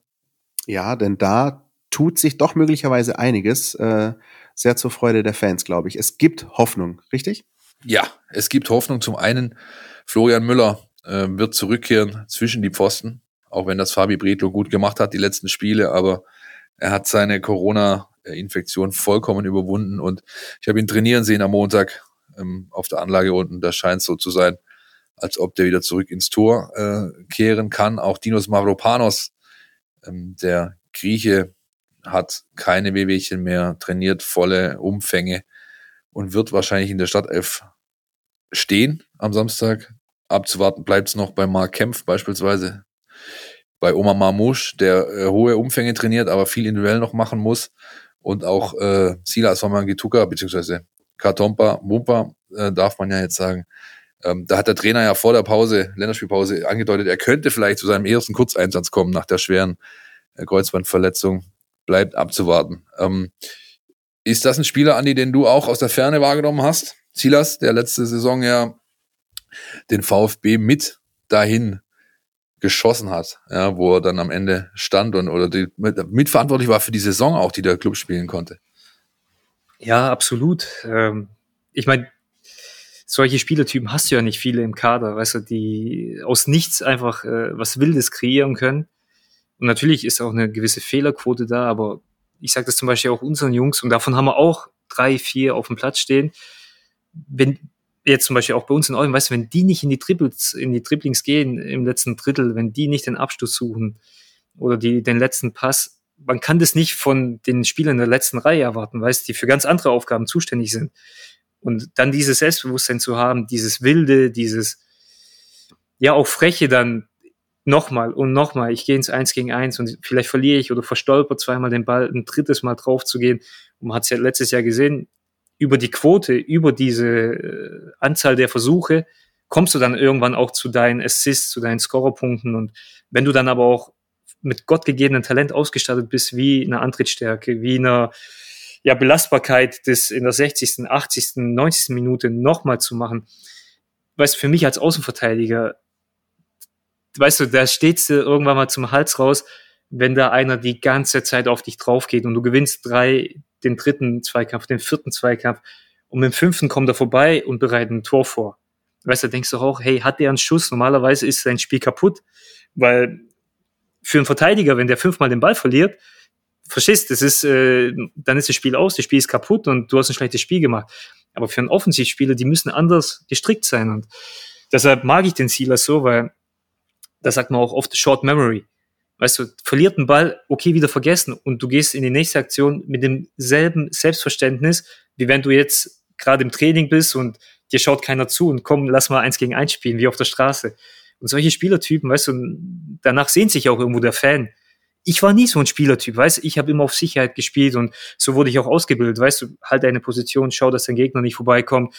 Ja, denn da tut sich doch möglicherweise einiges. Äh, sehr zur Freude der Fans, glaube ich. Es gibt Hoffnung, richtig? Ja, es gibt Hoffnung. Zum einen, Florian Müller äh, wird zurückkehren zwischen die Pfosten, auch wenn das Fabi Bredlo gut gemacht hat, die letzten Spiele, aber er hat seine Corona-Infektion vollkommen überwunden und ich habe ihn trainieren sehen am Montag ähm, auf der Anlage unten. Da scheint es so zu sein, als ob der wieder zurück ins Tor äh, kehren kann. Auch Dinos Mavropanos, ähm, der Grieche, hat keine Wehwehchen mehr, trainiert volle Umfänge und wird wahrscheinlich in der Startelf stehen am Samstag. Abzuwarten bleibt es noch bei Mark Kempf beispielsweise, bei Omar Marmouche, der äh, hohe Umfänge trainiert, aber viel individuell noch machen muss. Und auch äh, Silas Wamangituka, beziehungsweise Katompa, Mumpa, äh, darf man ja jetzt sagen. Ähm, da hat der Trainer ja vor der Pause, Länderspielpause, angedeutet, er könnte vielleicht zu seinem ersten Kurzeinsatz kommen nach der schweren äh, Kreuzbandverletzung bleibt abzuwarten. Ähm, ist das ein Spieler, Andi, den du auch aus der Ferne wahrgenommen hast? Silas, der letzte Saison ja den VfB mit dahin geschossen hat, ja, wo er dann am Ende stand und oder die, mitverantwortlich war für die Saison auch, die der Club spielen konnte. Ja, absolut. Ähm, ich meine, solche Spielertypen hast du ja nicht viele im Kader, weißt du, die aus nichts einfach äh, was Wildes kreieren können. Und natürlich ist auch eine gewisse Fehlerquote da, aber ich sage das zum Beispiel auch unseren Jungs und davon haben wir auch drei, vier auf dem Platz stehen. Wenn jetzt zum Beispiel auch bei uns in Eulen, weißt du, wenn die nicht in die Triples, in die Triplings gehen im letzten Drittel, wenn die nicht den Abschluss suchen oder die, den letzten Pass, man kann das nicht von den Spielern der letzten Reihe erwarten, weißt die für ganz andere Aufgaben zuständig sind. Und dann dieses Selbstbewusstsein zu haben, dieses Wilde, dieses, ja, auch Freche dann nochmal und nochmal, ich gehe ins Eins gegen Eins und vielleicht verliere ich oder verstolper zweimal den Ball, ein drittes Mal drauf zu gehen. Und man hat es ja letztes Jahr gesehen, über die Quote, über diese äh, Anzahl der Versuche, kommst du dann irgendwann auch zu deinen Assists, zu deinen Scorerpunkten. Und wenn du dann aber auch mit gottgegebenen Talent ausgestattet bist, wie eine Antrittsstärke, wie eine ja, Belastbarkeit, das in der 60., 80., 90. Minute nochmal zu machen, weißt für mich als Außenverteidiger weißt du, da steht's dir irgendwann mal zum Hals raus, wenn da einer die ganze Zeit auf dich drauf geht und du gewinnst drei, den dritten Zweikampf, den vierten Zweikampf und mit dem fünften kommt er vorbei und bereitet ein Tor vor. Weißt du, denkst du auch, hey, hat der einen Schuss? Normalerweise ist sein Spiel kaputt, weil für einen Verteidiger, wenn der fünfmal den Ball verliert, verstehst, das ist, äh, dann ist das Spiel aus, das Spiel ist kaputt und du hast ein schlechtes Spiel gemacht. Aber für einen Offensivspieler, die müssen anders gestrickt sein und deshalb mag ich den Silas so, weil da sagt man auch oft Short Memory. Weißt du, verliert einen Ball, okay, wieder vergessen und du gehst in die nächste Aktion mit demselben Selbstverständnis, wie wenn du jetzt gerade im Training bist und dir schaut keiner zu und komm, lass mal eins gegen eins spielen, wie auf der Straße. Und solche Spielertypen, weißt du, danach sehnt sich auch irgendwo der Fan. Ich war nie so ein Spielertyp, weißt du, ich habe immer auf Sicherheit gespielt und so wurde ich auch ausgebildet, weißt du, halt deine Position, schau, dass dein Gegner nicht vorbeikommt,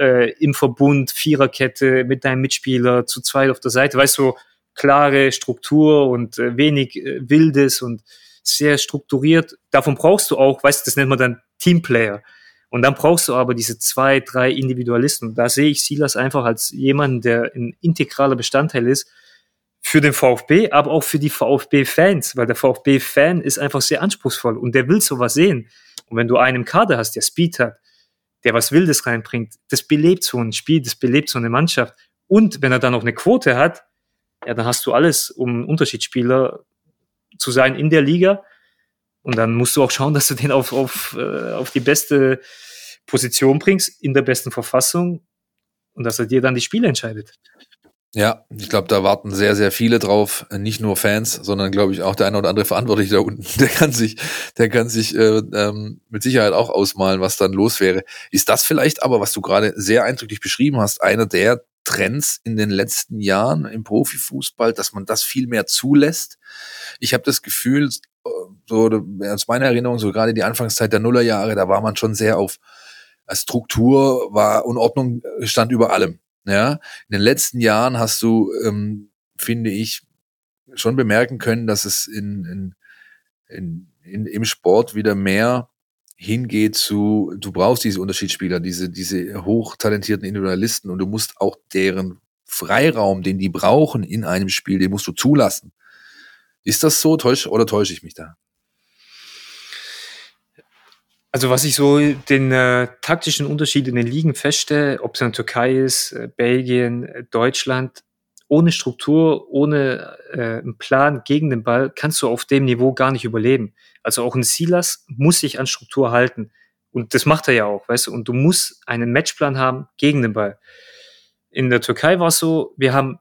äh, im Verbund, Viererkette mit deinem Mitspieler zu zweit auf der Seite, weißt du, klare Struktur und äh, wenig äh, Wildes und sehr strukturiert. Davon brauchst du auch, weißt du, das nennt man dann Teamplayer. Und dann brauchst du aber diese zwei, drei Individualisten. Da sehe ich Silas einfach als jemanden, der ein integraler Bestandteil ist für den VfB, aber auch für die VfB-Fans, weil der VfB-Fan ist einfach sehr anspruchsvoll und der will sowas sehen. Und wenn du einen Kader hast, der Speed hat, der was Wildes reinbringt, das belebt so ein Spiel, das belebt so eine Mannschaft. Und wenn er dann noch eine Quote hat, ja, dann hast du alles, um Unterschiedsspieler zu sein in der Liga. Und dann musst du auch schauen, dass du den auf, auf, äh, auf die beste Position bringst, in der besten Verfassung und dass er dir dann die Spiele entscheidet. Ja, ich glaube, da warten sehr, sehr viele drauf. Nicht nur Fans, sondern glaube ich auch der eine oder andere Verantwortliche da unten. Der kann sich, der kann sich äh, ähm, mit Sicherheit auch ausmalen, was dann los wäre. Ist das vielleicht aber, was du gerade sehr eindrücklich beschrieben hast, einer der Trends in den letzten Jahren im Profifußball, dass man das viel mehr zulässt? Ich habe das Gefühl, äh, so aus meiner Erinnerung, so gerade die Anfangszeit der Nullerjahre, da war man schon sehr auf äh, Struktur, war Unordnung stand über allem. Ja, in den letzten Jahren hast du, ähm, finde ich, schon bemerken können, dass es in, in, in, in, im Sport wieder mehr hingeht zu, du brauchst diese Unterschiedsspieler, diese, diese hochtalentierten Individualisten und du musst auch deren Freiraum, den die brauchen in einem Spiel, den musst du zulassen. Ist das so täusch, oder täusche ich mich da? Also was ich so den äh, taktischen Unterschied in den Ligen feststelle, ob es in der Türkei ist, äh, Belgien, äh, Deutschland, ohne Struktur, ohne äh, einen Plan gegen den Ball kannst du auf dem Niveau gar nicht überleben. Also auch ein Silas muss sich an Struktur halten. Und das macht er ja auch, weißt du. Und du musst einen Matchplan haben gegen den Ball. In der Türkei war es so, wir haben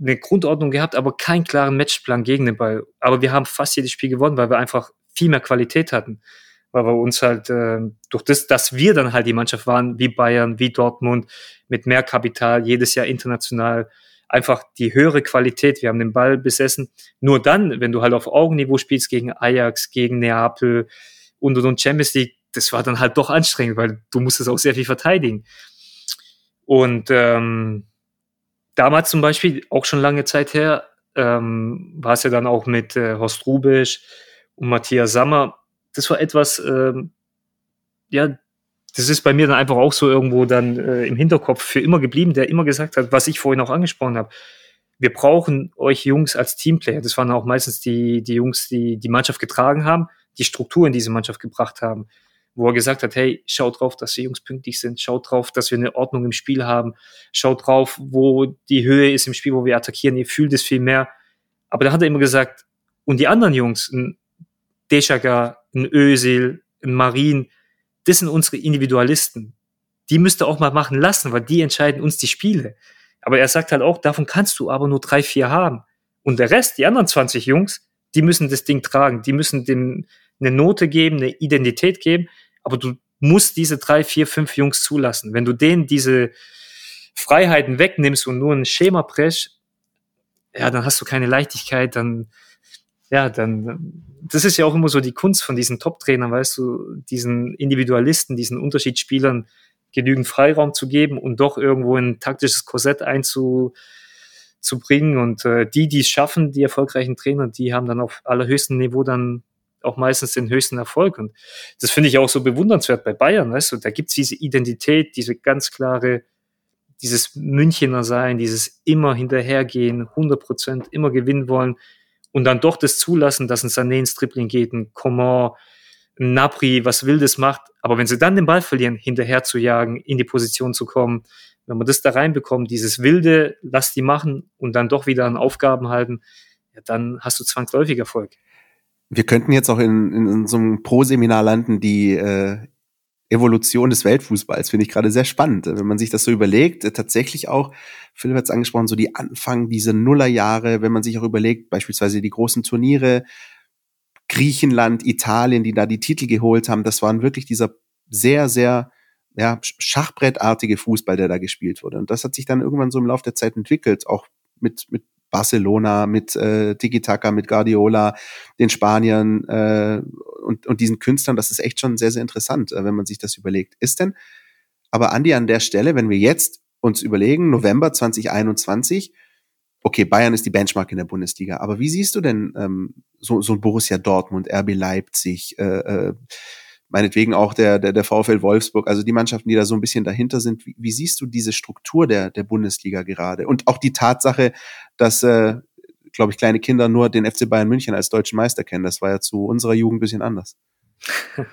eine Grundordnung gehabt, aber keinen klaren Matchplan gegen den Ball. Aber wir haben fast jedes Spiel gewonnen, weil wir einfach viel mehr Qualität hatten. Weil wir uns halt äh, durch das, dass wir dann halt die Mannschaft waren, wie Bayern, wie Dortmund, mit mehr Kapital, jedes Jahr international, einfach die höhere Qualität. Wir haben den Ball besessen. Nur dann, wenn du halt auf Augenniveau spielst gegen Ajax, gegen Neapel und und und Champions League, das war dann halt doch anstrengend, weil du musstest auch sehr viel verteidigen. Und ähm, damals zum Beispiel, auch schon lange Zeit her, ähm, war es ja dann auch mit äh, Horst Rubisch und Matthias Sammer. Das war etwas, ähm, ja, das ist bei mir dann einfach auch so irgendwo dann äh, im Hinterkopf für immer geblieben, der immer gesagt hat, was ich vorhin auch angesprochen habe. Wir brauchen euch Jungs als Teamplayer. Das waren auch meistens die, die Jungs, die die Mannschaft getragen haben, die Struktur in diese Mannschaft gebracht haben. Wo er gesagt hat, hey, schaut drauf, dass die Jungs pünktlich sind. Schaut drauf, dass wir eine Ordnung im Spiel haben. Schaut drauf, wo die Höhe ist im Spiel, wo wir attackieren. Ihr fühlt es viel mehr. Aber da hat er immer gesagt, und die anderen Jungs, ein Deshaga, ein Özil, ein Marin, das sind unsere Individualisten. Die müsst ihr auch mal machen lassen, weil die entscheiden uns die Spiele. Aber er sagt halt auch, davon kannst du aber nur drei, vier haben. Und der Rest, die anderen 20 Jungs, die müssen das Ding tragen. Die müssen dem eine Note geben, eine Identität geben. Aber du musst diese drei, vier, fünf Jungs zulassen. Wenn du denen diese Freiheiten wegnimmst und nur ein Schema presch, ja, dann hast du keine Leichtigkeit, dann, ja, dann, das ist ja auch immer so die Kunst von diesen Top-Trainern, weißt du, diesen Individualisten, diesen Unterschiedsspielern genügend Freiraum zu geben und doch irgendwo ein taktisches Korsett einzubringen. Und äh, die, die es schaffen, die erfolgreichen Trainer, die haben dann auf allerhöchstem Niveau dann auch meistens den höchsten Erfolg. Und das finde ich auch so bewundernswert bei Bayern, weißt du, da gibt's diese Identität, diese ganz klare, dieses Münchener Sein, dieses immer hinterhergehen, 100 Prozent, immer gewinnen wollen und dann doch das zulassen, dass ein Sané ins Dribbling geht, ein Coman, ein Napri was Wildes macht. Aber wenn sie dann den Ball verlieren, hinterher zu jagen, in die Position zu kommen, wenn man das da reinbekommt, dieses Wilde, lass die machen und dann doch wieder an Aufgaben halten, ja, dann hast du zwangsläufig Erfolg. Wir könnten jetzt auch in, in so einem Pro-Seminar landen, die äh, Evolution des Weltfußballs finde ich gerade sehr spannend. Wenn man sich das so überlegt, äh, tatsächlich auch, Philipp hat es angesprochen, so die Anfang dieser Nullerjahre, wenn man sich auch überlegt, beispielsweise die großen Turniere, Griechenland, Italien, die da die Titel geholt haben, das waren wirklich dieser sehr, sehr ja, Schachbrettartige Fußball, der da gespielt wurde. Und das hat sich dann irgendwann so im Laufe der Zeit entwickelt, auch mit, mit Barcelona, mit äh, Tiki-Taka, mit Guardiola, den Spaniern äh, und, und diesen Künstlern. Das ist echt schon sehr, sehr interessant, äh, wenn man sich das überlegt. Ist denn, aber Andi, an der Stelle, wenn wir jetzt uns überlegen, November 2021, okay, Bayern ist die Benchmark in der Bundesliga, aber wie siehst du denn ähm, so, so ein Borussia Dortmund, RB Leipzig, äh, äh, meinetwegen auch der, der, der VfL Wolfsburg, also die Mannschaften, die da so ein bisschen dahinter sind. Wie, wie siehst du diese Struktur der, der Bundesliga gerade? Und auch die Tatsache, dass, äh, glaube ich, kleine Kinder nur den FC Bayern München als deutschen Meister kennen. Das war ja zu unserer Jugend ein bisschen anders.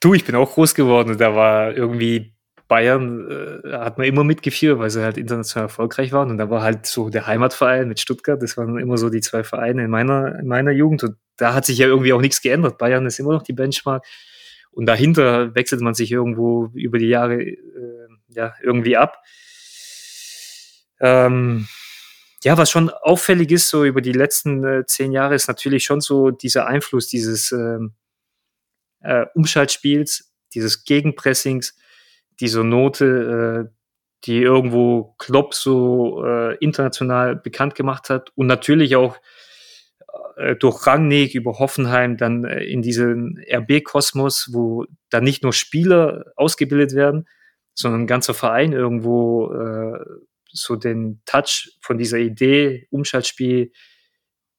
Du, ich bin auch groß geworden und da war irgendwie Bayern äh, hat man immer mitgeführt, weil sie halt international erfolgreich waren. Und da war halt so der Heimatverein mit Stuttgart. Das waren immer so die zwei Vereine in meiner, in meiner Jugend. Und da hat sich ja irgendwie auch nichts geändert. Bayern ist immer noch die Benchmark. Und dahinter wechselt man sich irgendwo über die Jahre äh, ja, irgendwie ab. Ähm, ja, was schon auffällig ist, so über die letzten äh, zehn Jahre, ist natürlich schon so dieser Einfluss dieses ähm, äh, Umschaltspiels, dieses Gegenpressings, diese Note, äh, die irgendwo Klopp so äh, international bekannt gemacht hat und natürlich auch äh, durch Rangnick über Hoffenheim dann äh, in diesen RB-Kosmos, wo dann nicht nur Spieler ausgebildet werden, sondern ein ganzer Verein irgendwo äh, so den Touch von dieser Idee, Umschaltspiel,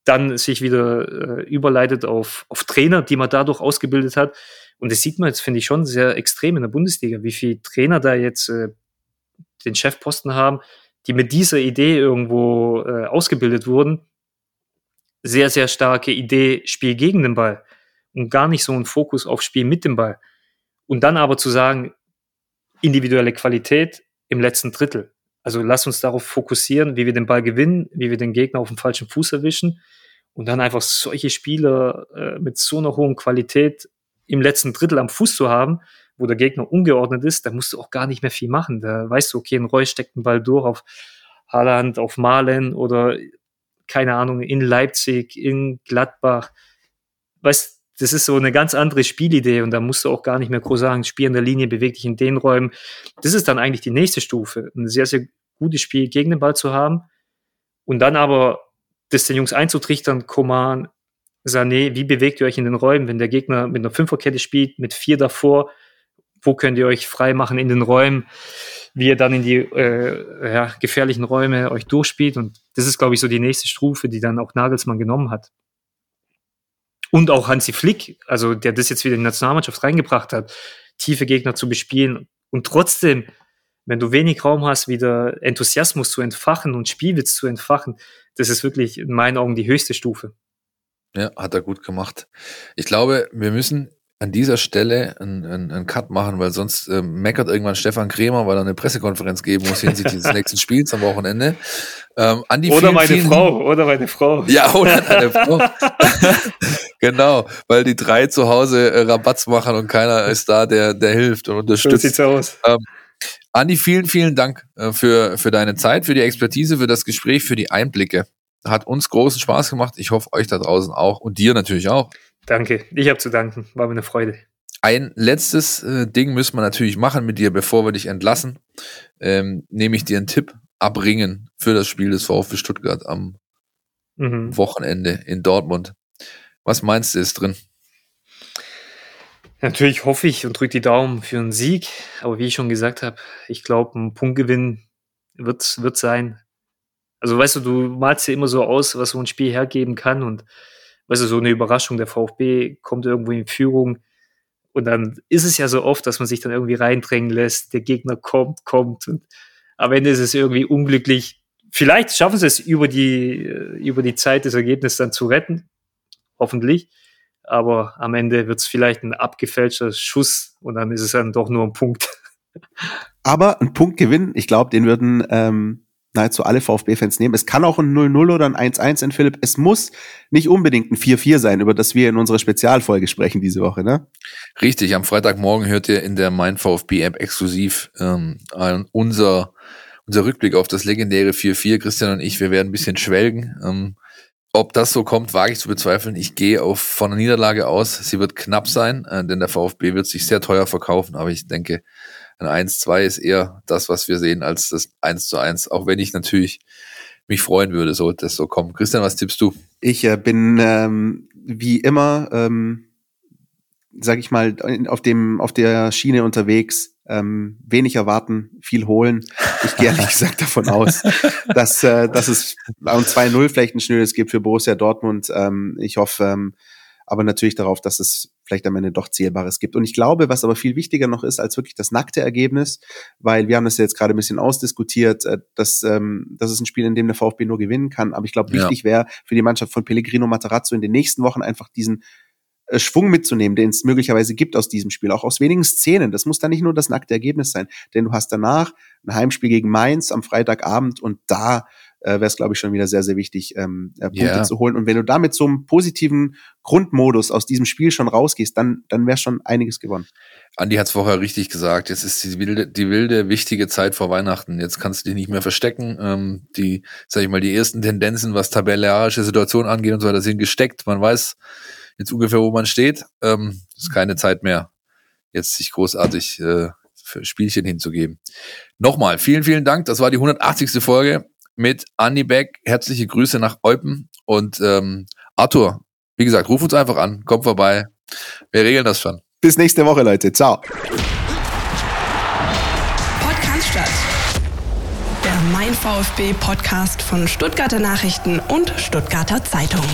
dann sich wieder äh, überleitet auf, auf Trainer, die man dadurch ausgebildet hat. Und das sieht man jetzt, finde ich, schon sehr extrem in der Bundesliga, wie viele Trainer da jetzt äh, den Chefposten haben, die mit dieser Idee irgendwo äh, ausgebildet wurden. Sehr, sehr starke Idee, Spiel gegen den Ball und gar nicht so ein Fokus auf Spiel mit dem Ball. Und dann aber zu sagen, individuelle Qualität im letzten Drittel. Also lass uns darauf fokussieren, wie wir den Ball gewinnen, wie wir den Gegner auf dem falschen Fuß erwischen und dann einfach solche Spieler äh, mit so einer hohen Qualität im letzten Drittel am Fuß zu haben, wo der Gegner ungeordnet ist, da musst du auch gar nicht mehr viel machen. Da weißt du, okay, ein Reus steckt einen Ball durch auf Haaland, auf Malen oder keine Ahnung, in Leipzig, in Gladbach. Weißt, das ist so eine ganz andere Spielidee und da musst du auch gar nicht mehr groß sagen, Spiel in der Linie, beweg dich in den Räumen. Das ist dann eigentlich die nächste Stufe. Ein sehr, sehr gutes Spiel gegen den Ball zu haben und dann aber das den Jungs einzutrichtern, Koman, Sané, wie bewegt ihr euch in den Räumen, wenn der Gegner mit einer Fünferkette spielt, mit vier davor, wo könnt ihr euch frei machen in den Räumen, wie ihr dann in die äh, ja, gefährlichen Räume euch durchspielt? Und das ist, glaube ich, so die nächste Stufe, die dann auch Nagelsmann genommen hat. Und auch Hansi Flick, also der das jetzt wieder in die Nationalmannschaft reingebracht hat, tiefe Gegner zu bespielen. Und trotzdem wenn du wenig Raum hast, wieder Enthusiasmus zu entfachen und Spielwitz zu entfachen, das ist wirklich in meinen Augen die höchste Stufe. Ja, hat er gut gemacht. Ich glaube, wir müssen an dieser Stelle einen, einen, einen Cut machen, weil sonst äh, meckert irgendwann Stefan Krämer, weil er eine Pressekonferenz geben muss hinsichtlich des nächsten Spiels am Wochenende. Ähm, Andi, oder vielen, meine vielen, Frau, oder meine Frau. Ja, oder deine Frau. genau, weil die drei zu Hause äh, Rabatz machen und keiner ist da, der, der hilft und unterstützt. So sieht's aus. Ähm, Andi, vielen, vielen Dank äh, für, für deine Zeit, für die Expertise, für das Gespräch, für die Einblicke. Hat uns großen Spaß gemacht. Ich hoffe, euch da draußen auch und dir natürlich auch. Danke, ich habe zu danken. War mir eine Freude. Ein letztes äh, Ding müssen wir natürlich machen mit dir, bevor wir dich entlassen. Ähm, nehme ich dir einen Tipp abringen für das Spiel des VfB Stuttgart am mhm. Wochenende in Dortmund. Was meinst du ist drin? Natürlich hoffe ich und drücke die Daumen für einen Sieg, aber wie ich schon gesagt habe, ich glaube, ein Punktgewinn wird, wird sein. Also weißt du, du malst ja immer so aus, was so ein Spiel hergeben kann und weißt du, so eine Überraschung, der VfB kommt irgendwo in Führung und dann ist es ja so oft, dass man sich dann irgendwie reindrängen lässt, der Gegner kommt, kommt und am Ende ist es irgendwie unglücklich. Vielleicht schaffen sie es über die, über die Zeit des Ergebnisses dann zu retten, hoffentlich aber am Ende wird es vielleicht ein abgefälschter Schuss und dann ist es dann doch nur ein Punkt. Aber ein Punktgewinn, ich glaube, den würden ähm, nahezu alle VfB-Fans nehmen. Es kann auch ein 0-0 oder ein 1-1 in Philipp. Es muss nicht unbedingt ein 4-4 sein, über das wir in unserer Spezialfolge sprechen diese Woche, ne? Richtig, am Freitagmorgen hört ihr in der Mein VfB-App exklusiv ähm, unser, unser Rückblick auf das legendäre 4-4. Christian und ich, wir werden ein bisschen schwelgen. Ähm, ob das so kommt, wage ich zu bezweifeln. Ich gehe auf, von einer Niederlage aus. Sie wird knapp sein, äh, denn der VfB wird sich sehr teuer verkaufen. Aber ich denke, ein 1-2 ist eher das, was wir sehen, als das 1 zu 1. Auch wenn ich natürlich mich freuen würde, sollte es so kommen. Christian, was tippst du? Ich äh, bin ähm, wie immer, ähm, sag ich mal, auf dem auf der Schiene unterwegs ähm, wenig erwarten, viel holen. Ich gehe ehrlich gesagt davon aus, dass, äh, dass es um 2-0 vielleicht ein schnelles gibt für Borussia Dortmund. Ähm, ich hoffe ähm, aber natürlich darauf, dass es vielleicht am Ende doch Zählbares gibt. Und ich glaube, was aber viel wichtiger noch ist als wirklich das nackte Ergebnis, weil wir haben das jetzt gerade ein bisschen ausdiskutiert, äh, dass ähm, das ist ein Spiel, in dem der VfB nur gewinnen kann. Aber ich glaube, wichtig ja. wäre für die Mannschaft von Pellegrino Matarazzo in den nächsten Wochen einfach diesen Schwung mitzunehmen, den es möglicherweise gibt aus diesem Spiel, auch aus wenigen Szenen. Das muss dann nicht nur das nackte Ergebnis sein, denn du hast danach ein Heimspiel gegen Mainz am Freitagabend und da äh, wäre es, glaube ich, schon wieder sehr, sehr wichtig, ähm, äh, Punkte yeah. zu holen. Und wenn du da mit so einem positiven Grundmodus aus diesem Spiel schon rausgehst, dann, dann wäre schon einiges gewonnen. Andi hat es vorher richtig gesagt. Jetzt ist die wilde, die wilde, wichtige Zeit vor Weihnachten. Jetzt kannst du dich nicht mehr verstecken. Ähm, die, sag ich mal, die ersten Tendenzen, was tabellarische Situation angeht und so weiter, sind gesteckt. Man weiß, jetzt ungefähr, wo man steht. Ähm, ist keine Zeit mehr, jetzt sich großartig äh, für Spielchen hinzugeben. Nochmal, vielen, vielen Dank. Das war die 180. Folge mit Andy Beck. Herzliche Grüße nach Eupen. Und ähm, Arthur, wie gesagt, ruf uns einfach an, komm vorbei. Wir regeln das schon. Bis nächste Woche, Leute. Ciao. Podcast statt. Der Mein VfB Podcast von Stuttgarter Nachrichten und Stuttgarter Zeitung.